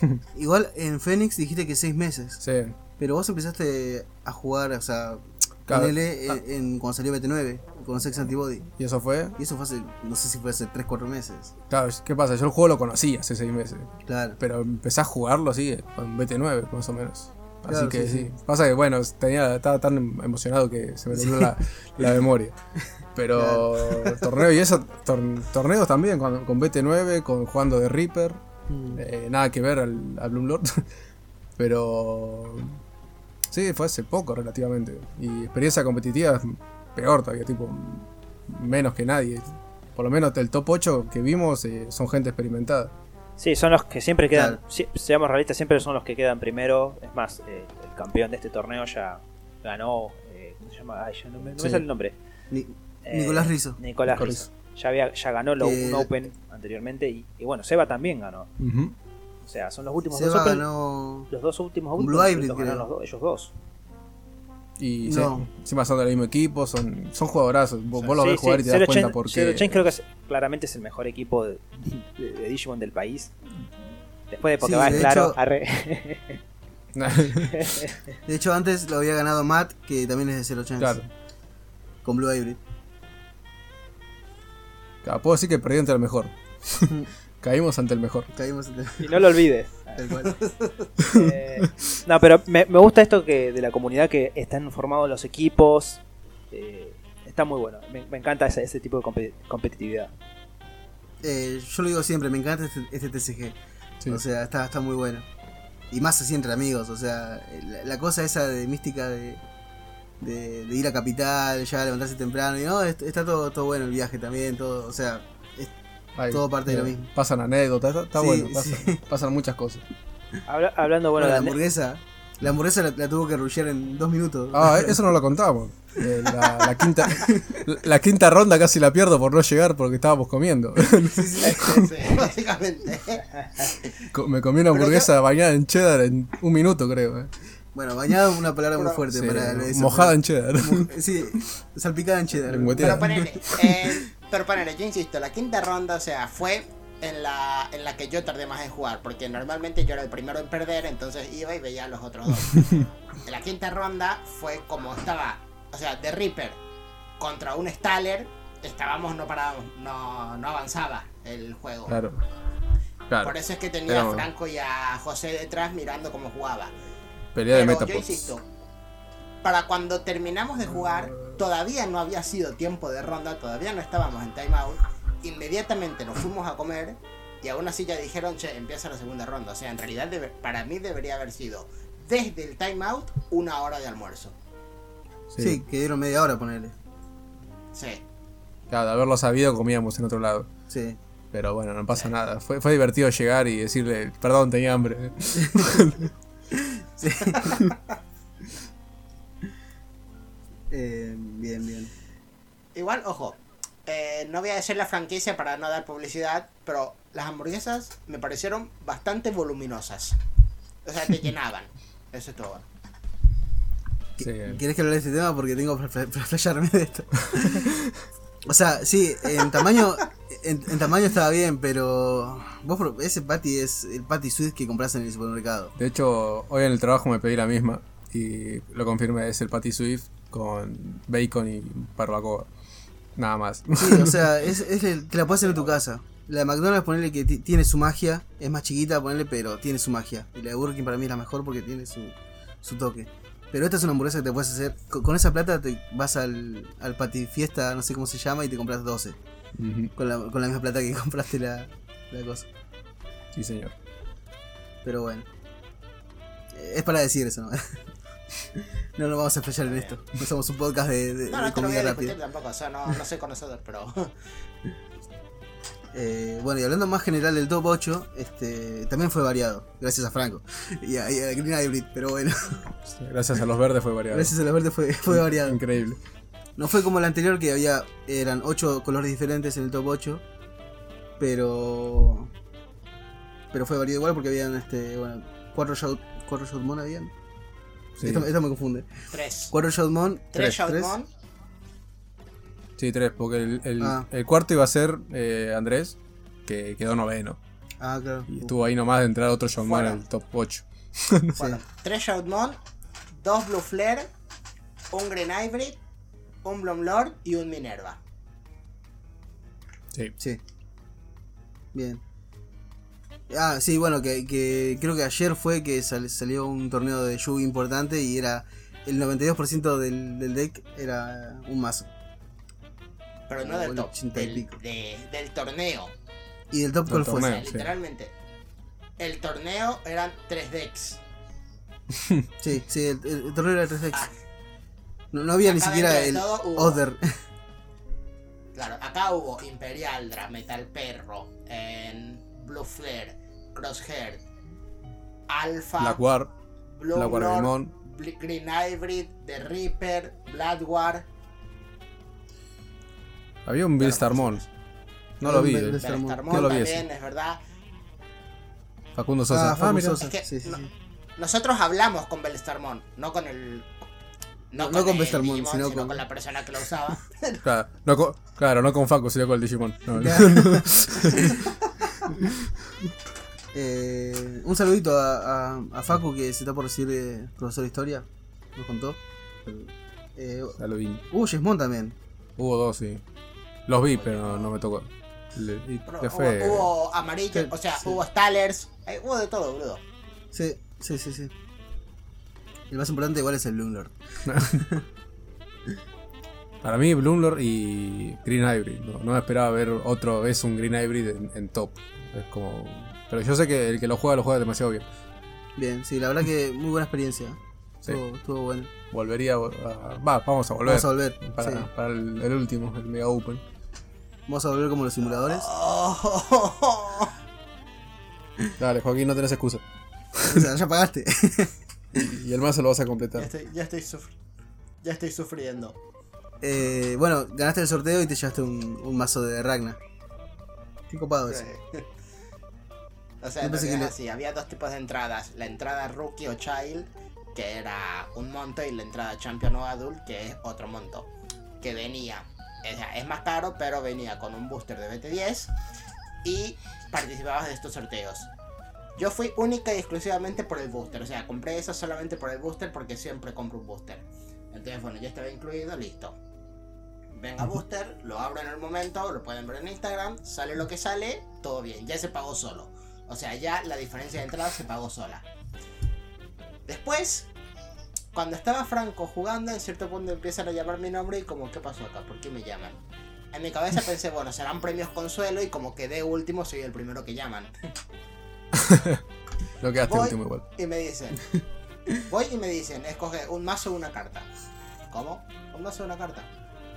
Igual en Phoenix dijiste que seis meses. sí. Pero vos empezaste a jugar, o sea, Claro. Ah. en, en- cuando salió BT9, con Sex Antibody. ¿Y eso fue? Y eso fue hace, no sé si fue hace 3-4 meses. Claro, ¿qué pasa? Yo el juego lo conocí hace seis meses. Claro. Pero empecé a jugarlo así, con BT9 más o menos. Así que sí, sí, sí. Pasa que bueno, tenía, estaba tan emocionado que se me olvidó la, la memoria. Pero torneo y eso, tor- torneos también con, con BT9, con jugando de Reaper. Mm. eh, nada que ver al, al Bloom Lord. Pero sí, fue hace poco relativamente. Y experiencia competitiva peor todavía, tipo menos que nadie. Por lo menos el top 8 que vimos eh, son gente experimentada. Sí, son los que siempre quedan, Claro. si- seamos realistas, siempre son los que quedan primero. Es más, eh, el campeón de este torneo ya ganó, eh, ¿cómo se llama? Ay, ya no me, no me sale el nombre. Ni- Eh, Nicolás Rizzo. Nicolás Nicolás. Rizzo. Ya, había, ya ganó lo- Eh, un Open anteriormente y, y bueno, Seba también ganó. O sea, son los últimos dos Seba Open. ganó. Los dos últimos un Open Blue Hybrid, los creo. los dos- ellos dos. Y No. sí, encima son del mismo equipo, son, son jugadorazos. Vos, Sí, ves jugar sí, y te das cuenta por qué. Chain creo que es- claramente es el mejor equipo de, de- de Digimon del país. Después de Sí, Pokéball, de claro. hecho- arre. De hecho, antes lo había ganado Matt, que también es de Zero Chance. claro. Con Blue Hybrid. Claro, Puedo decir que perdí ante el mejor. Caímos ante el mejor. Caímos en y no lo olvides. tal cual. Eh, no, pero me, me gusta esto que de la comunidad que están formados los equipos. eh, está muy bueno. Me, me encanta ese, ese tipo de compe- competitividad. Eh, yo lo digo siempre, me encanta este, este TCG. Sí. O sea, está, está muy bueno. Y más así entre amigos, o sea, la, la cosa esa de mística de, de, de ir a Capital, ya levantarse temprano, y no, est- está todo, todo bueno el viaje también, todo, o sea, es- Ahí, todo parte de lo eh, mismo. Pasan anécdotas, está, está Sí, bueno. sí. Pasan muchas cosas. Habla- hablando bueno bueno, la hamburguesa, la hamburguesa la, la tuvo que rushear en dos minutos. Ah, eso no lo contamos. Eh, la, la quinta, la quinta ronda casi la pierdo por no llegar porque estábamos comiendo. Sí, básicamente. Co- Me comí una hamburguesa bañada en cheddar en un minuto, creo. eh. Bueno, bañado es una palabra muy fuerte Sí, para mojada pero- en cheddar. Mo- Sí, salpicada en cheddar. Pero ponele, eh, pero ponele, yo insisto, la quinta ronda, o sea, fue en la, en la que yo tardé más en jugar, porque normalmente yo era el primero en perder, entonces iba y veía a los otros dos. en la quinta ronda fue como estaba, o sea, de Reaper contra un Staller, estábamos, no parábamos, no, no avanzaba el juego. Claro. Claro. Por eso es que tenía Pero- a Franco y a José detrás mirando cómo jugaba. Pelea de Pero yo insisto, para cuando terminamos de jugar, todavía no había sido tiempo de ronda, todavía no estábamos en timeout. Inmediatamente nos fuimos a comer y aún así ya dijeron, che, empieza la segunda ronda. O sea, en realidad para mí debería haber sido desde el timeout una hora de almuerzo. Sí. Sí, que dieron media hora ponerle. Sí. Claro, de haberlo sabido comíamos en otro lado. Sí. Pero bueno, no pasa nada. Fue, fue divertido llegar y decirle, perdón, tenía hambre. Eh, bien, bien. Igual, ojo, eh, no voy a decir la franquicia para no dar publicidad, pero las hamburguesas me parecieron bastante voluminosas. O sea, te llenaban. Eso es todo. Sí. ¿Quieres que hable de este tema? Porque tengo para flashearme de esto. o sea, sí, en tamaño en, en tamaño estaba bien, pero vos ese patty es el patty sweet que compras en el supermercado. De hecho, hoy en el trabajo me pedí la misma y lo confirmé, es el patty Swift con bacon y barbacoa. Nada más. Sí, o sea, es, es el- te la puedes hacer en tu casa. La de McDonald's, ponerle que ti- tiene su magia, es más chiquita, ponerle, pero tiene su magia. Y la de Burger King para mí es la mejor porque tiene su, su toque. Pero esta es una hamburguesa que te puedes hacer. Con, con esa plata te vas al, al Patty Fiesta, no sé cómo se llama, y te compras 12. Ujú. Con la, con la misma plata que compraste la, la cosa. Sí, señor. Pero bueno. Es para decir eso, ¿no? no nos vamos a fallar en esto. No somos un podcast de, de- No, de no voy comida a discutir rápida. tampoco, o sea, no, no soy conocedor, pero. Eh, bueno, y hablando más general del top 8, este, también fue variado, gracias a Franco. Y a, y a Green Hybrid, pero bueno, Sí, Gracias a los verdes fue variado. gracias a la verde fue, fue variado. Increíble. No fue como el anterior que había, eran 8 colores diferentes en el top 8, pero... Pero fue variado igual porque habían, este, bueno, 4 Shout, cuatro Shoutmon habían. Sí, Esto, esto me confunde. Tres. 4 Shoutmon, Tres 3, Shoutmon. Sí tres, porque el, el- Ah. el cuarto iba a ser eh, Andrés, que quedó noveno. Ah, claro. Y estuvo ahí nomás de entrar otro en el top 8. Bueno, tres Shoutmon, dos Blue Flare, un Green Hybrid, un Bloom Lord y un Minerva. Sí. Sí. Bien. Ah, sí, bueno, que, que creo que ayer fue que sal- salió un torneo de Yugi importante y era el 92% del, del deck era un mazo. Pero no del el top, 80 y del, de- del torneo. ¿Y el top Del cuál fue? O sea, torneo. sí. literalmente. El torneo eran tres decks. Sí, sí, el, el- el torneo era 3 decks. Ah, No, no había ni siquiera el hubo- Other. claro, acá hubo Imperialdra, Metal Perro, en Blue Flare, Crosshair, Alpha, Blackguard, Blue Blackguard Lord, Limón. Bl- Green Hybrid, The Reaper, Bloodwar, Había un Bill Starmon. No Había lo vi. Bill eh. Starmon. No lo vi también, ese. es verdad. Facundo Sosa. Ah, Facu mira. Sosa. Es que Sí, sí, no- sí. Nosotros hablamos con Belstarmon, no con el. No- no con Digimon, sino sino con- con la persona que lo usaba. Claro, no con, claro, no con Facu, sino con el Digimon. No. Eh, un saludito a, a, a Facu que se está por recibir de profesor de historia. Nos contó. Eh, vi. hubo Jesmon también. Hubo dos, sí. Los vi, pero no me tocó. Le, y hubo, fue. hubo amarillo, Sí, o sea, sí. hubo Stallers, eh, hubo de todo, boludo. Sí, sí, sí, sí. El más importante igual es el Bloomlord. Para mí, Bloomlord y Green Hybrid. No, no me esperaba ver otro vez un Green Hybrid en, en top. Es como. Pero yo sé que el que lo juega lo juega demasiado bien. Bien, sí, la verdad que muy buena experiencia. Sí. Estuvo, estuvo bueno. Volvería a. a- Va, vamos a volver. Vamos a volver. Para, sí. para el, el último, el Mega Open. Vamos a volver como los simuladores. Dale, Joaquín, no tenés excusa. o sea, ya pagaste. Y, el mazo lo vas a ya, completar. estoy, ya, estoy sufri- ya estoy sufriendo. Eh, bueno, ganaste el sorteo y te llevaste un, un mazo de Ragna. Qué copado eso. O sea, pensé que le- así, había dos tipos de entradas. La entrada Rookie o Child, que era un monto, y la entrada Champion o Adult, que es otro monto. Que venía, es más caro, pero venía con un booster de BT10 y participabas de estos sorteos. Yo fui única y exclusivamente por el booster, o sea, compré eso solamente por el booster porque siempre compro un booster. Entonces, bueno, ya estaba incluido, listo. Venga booster, lo abro en el momento, lo pueden ver en Instagram, sale lo que sale, todo bien, ya se pagó solo. O sea, ya la diferencia de entrada se pagó sola. Después, cuando estaba Franco jugando, en cierto punto empiezan a llamar mi nombre y como, ¿qué pasó acá? ¿Por qué me llaman? En mi cabeza pensé, bueno, serán premios consuelo y como quedé último, soy el primero que llaman. No quedaste Voy último igual. y me dicen, voy y me dicen, escoge un mazo o una carta. ¿Cómo? ¿Un mazo o una carta?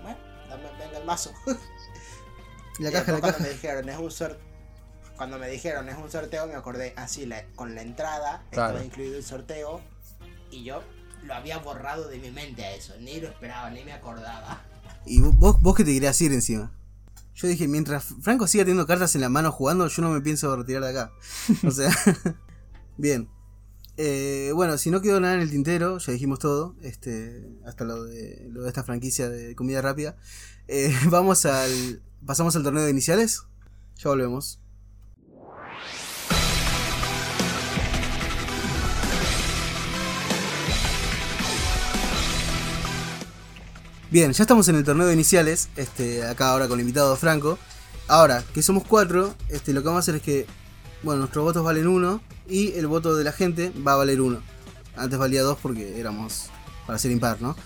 Bueno, dame, venga el mazo. Y la Y caja, la cuando caja. me dijeron es un sorteo cuando me dijeron es un sorteo me acordé así la- con la entrada Claro. estaba incluido el sorteo y yo lo había borrado de mi mente a eso. Ni lo esperaba, ni me acordaba. Y vo- vos, vos que te querías ir encima. Yo dije, mientras Franco siga teniendo cartas en la mano jugando, yo no me pienso retirar de acá. O sea, bien. Eh, bueno, si no quedó nada en el tintero, ya dijimos todo, este, hasta lo de, lo de esta franquicia de comida rápida. Eh, vamos al. Pasamos al torneo de iniciales. Ya volvemos. Bien, ya estamos en el torneo de iniciales, este, acá ahora con el invitado Franco. Ahora, que somos cuatro, este, lo que vamos a hacer es que, bueno, nuestros votos valen uno y el voto de la gente va a valer uno. Antes valía dos porque éramos para ser impar, ¿no?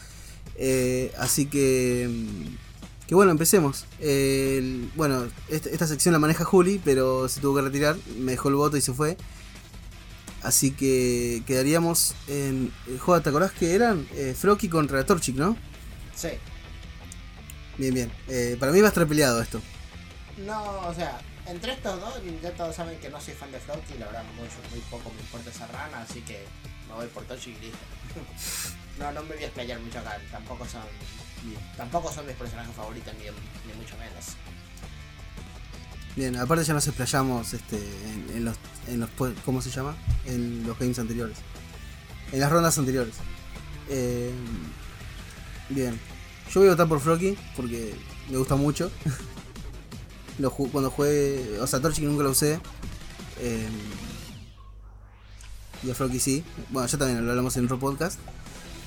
Eh, así que, mm, que bueno, empecemos. Bueno, esta, esta sección la maneja Juli, pero se tuvo que retirar, me dejó el voto y se fue. Así que quedaríamos en... eh, Joda, ¿te acordás que eran? Eh, Froki contra Torchic, ¿no? Sí. Bien, bien. Eh, para mí va a estar peleado esto. No, o sea, entre estos dos, ya todos saben que no soy fan de Floki, la verdad mucho, muy poco me importa esa rana, así que me voy por Tochi y listo. no, no me voy a explayar mucho acá, tampoco son tampoco son mis personajes favoritos ni, ni mucho menos. Bien, aparte ya nos explayamos este, en, en los, en los. ¿Cómo se llama? En los games anteriores. En las rondas anteriores. Eh, bien. Yo voy a votar por Froki porque me gusta mucho. Lo ju- cuando jugué. O sea, Torchic nunca lo usé. Eh, y a Froki sí. Bueno, ya también lo hablamos en otro podcast.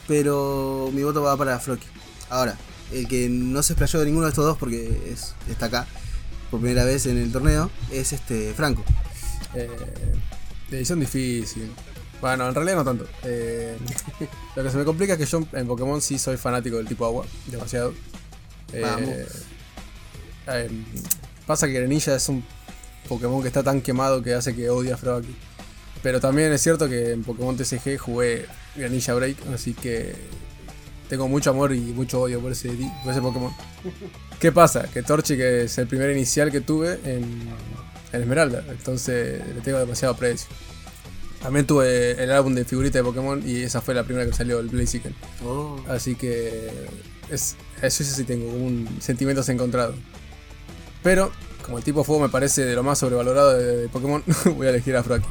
Pero mi voto va para Froki. Ahora, el que no se explayó de ninguno de estos dos porque es, está acá por primera vez en el torneo es este Franco. Eh, decisión difícil. Bueno, en realidad no tanto. Eh, lo que se me complica es que yo en Pokémon sí soy fanático del tipo agua, demasiado. Eh, Vamos. eh, pasa que Greninja es un Pokémon que está tan quemado que hace que odie a Froaki. Pero también es cierto que en Pokémon TCG jugué Greninja Break, así que tengo mucho amor y mucho odio por ese, por ese Pokémon. ¿Qué pasa? Que Torchic es el primer inicial que tuve en, en Esmeralda, entonces le tengo demasiado aprecio. También tuve el álbum de figuritas de Pokémon y esa fue la primera que salió, el Blaziken. Oh. Así que es, eso sí tengo un sentimientos encontrados. Pero, como el tipo fuego me parece de lo más sobrevalorado de, de Pokémon, voy a elegir a Froakie.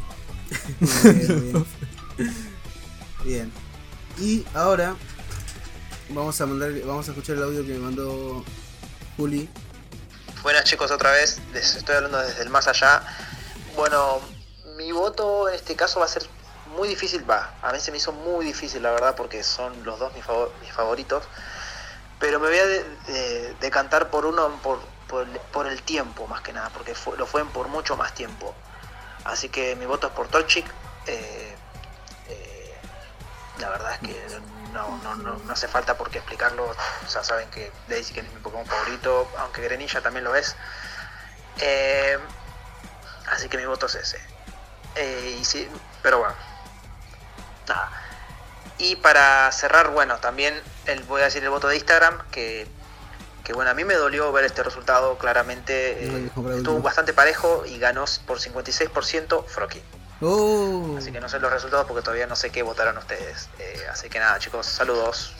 Bien, bien. Bien. Y ahora vamos a mandar, vamos a escuchar el audio que me mandó Juli. Buenas chicos, otra vez, les estoy hablando desde el más allá. Bueno, mi voto en este caso va a ser muy difícil, va, a mí se me hizo muy difícil la verdad porque son los dos mis, favor- mis favoritos, pero me voy a de- de- decantar por uno por, por, el- tiempo más que nada, porque fue- lo fue por mucho más tiempo. Así que mi voto es por Torchic. eh, eh, la verdad es que no, no, no, no hace falta por qué explicarlo. O sea, saben que Blaziken es mi Pokémon favorito, aunque Greninja también lo es. Eh, así que mi voto es ese. Eh, y sí, pero bueno. Nada. Y para cerrar, bueno, también el, voy a decir el voto de Instagram, que, que bueno, a mí me dolió ver este resultado, claramente eh, estuvo bastante parejo y ganó por 56% Froki. Oh, Así que no sé los resultados porque todavía no sé qué votaron ustedes. Eh, así que nada, chicos, saludos.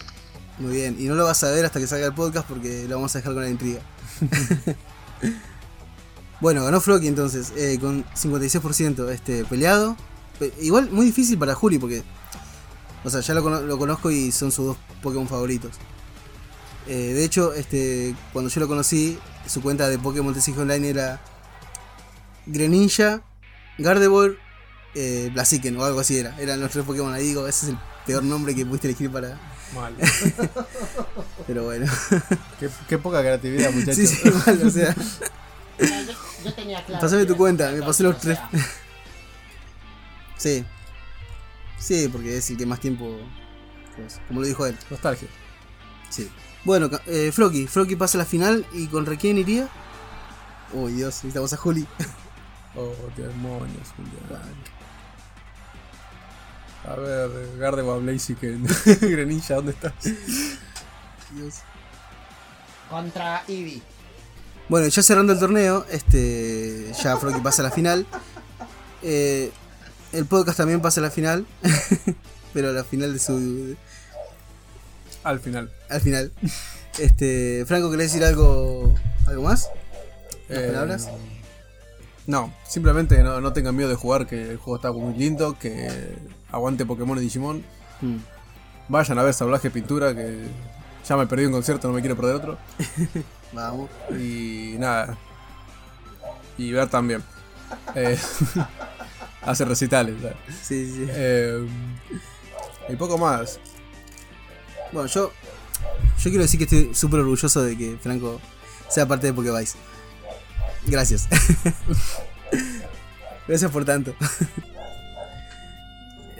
muy bien. Y no lo vas a ver hasta que salga el podcast porque lo vamos a dejar con la intriga. bueno, ganó Froki entonces, eh, con 56% este, peleado. Pe- igual muy difícil para Juli porque, o sea, ya lo, cono- lo conozco y son sus dos Pokémon favoritos. Eh, de hecho, este, cuando yo lo conocí, su cuenta de Pokémon TCG Online era Greninja, Gardevoir, eh, Blaziken o algo así era. Eran los tres Pokémon ahí. Digo, ese es el peor nombre que pudiste elegir para. Mal. Pero bueno. qué, qué poca creatividad, muchachos. sí, sí, mal, o sea. Yo, tenía claro. Pasame que tu cuenta, me pasé los tres. sea, Sí. Sí, porque es el que más tiempo. pues, como lo dijo él. Nostalgia. Sí. Bueno, eh, Floki. Floki pasa a la final. ¿Y contra quién iría? Uy, Dios, necesitamos a Juli. Oh, qué demonios, Julián. A ver, Gardevoir, Blaziken, Greninja, ¿dónde estás? Dios. Contra Eevee. Bueno, ya cerrando el torneo, este ya Froki pasa a la final. Eh, el podcast también pasa a la final. pero a la final de su. Al final. Al final. Este. Franco, ¿querés decir algo. algo más? ¿Unas Eh, palabras? No, simplemente no, no tengan miedo de jugar, que el juego está muy lindo, que aguante Pokémon y Digimon. Mm. Vayan a ver Salvaje Pintura, que ya me perdí un concierto, no me quiero perder otro. Vamos. Y nada. Y ver también. Eh, hace recitales. ¿sabes? Sí, sí. Eh, y poco más. Bueno, yo. Yo quiero decir que estoy súper orgulloso de que Franco sea parte de Pokévice. Gracias. Gracias por tanto.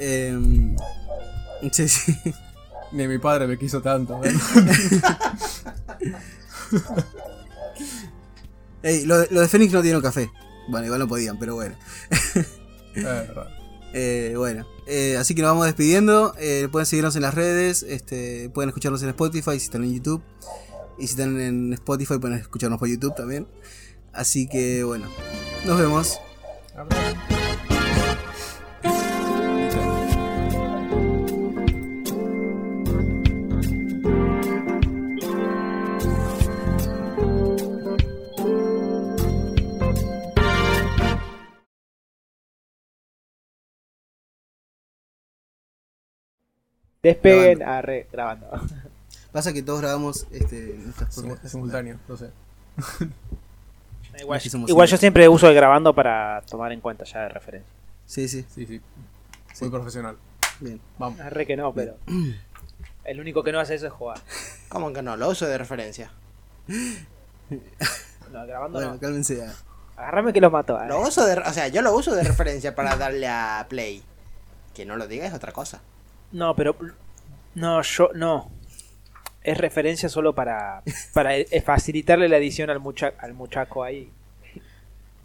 Em, sí, sí. Ni mi padre me quiso tanto. Ey, lo, de- lo de Fénix no dieron café. Bueno, igual no podían, pero bueno. Verdad. Eh, bueno, eh, así que nos vamos despidiendo. Eh, pueden seguirnos en las redes, este, pueden escucharnos en Spotify si están en YouTube. Y si están en Spotify pueden escucharnos por YouTube también. Así que bueno, nos vemos. Despeguen, arre, grabando. Pasa que todos grabamos este, nuestras Simultáneo, no sé. Igual, yo siempre uso el grabando para tomar en cuenta ya de referencia. Sí, sí. Sí, sí. Muy profesional. Bien. Vamos. Arre que no, pero. El único que no hace eso es jugar. ¿Cómo que no? Lo uso de referencia. No, grabando Bueno, no. cálmense. ah. Agarrame que los mato. Lo uso de, o sea, yo lo uso de referencia para darle a play. Que no lo diga es otra cosa. No, pero. No, yo. No. Es referencia solo para. Para eh, facilitarle la edición al, mucha, al muchaco ahí.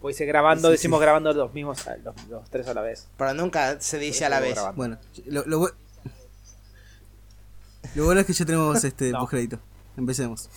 Pues grabando, Sí, decimos sí. grabando los mismos, los, los tres a la vez. Pero nunca se dice a la vez. grabando. Bueno, lo, lo, bu- lo bueno es que ya tenemos este No. postcrédito. Empecemos.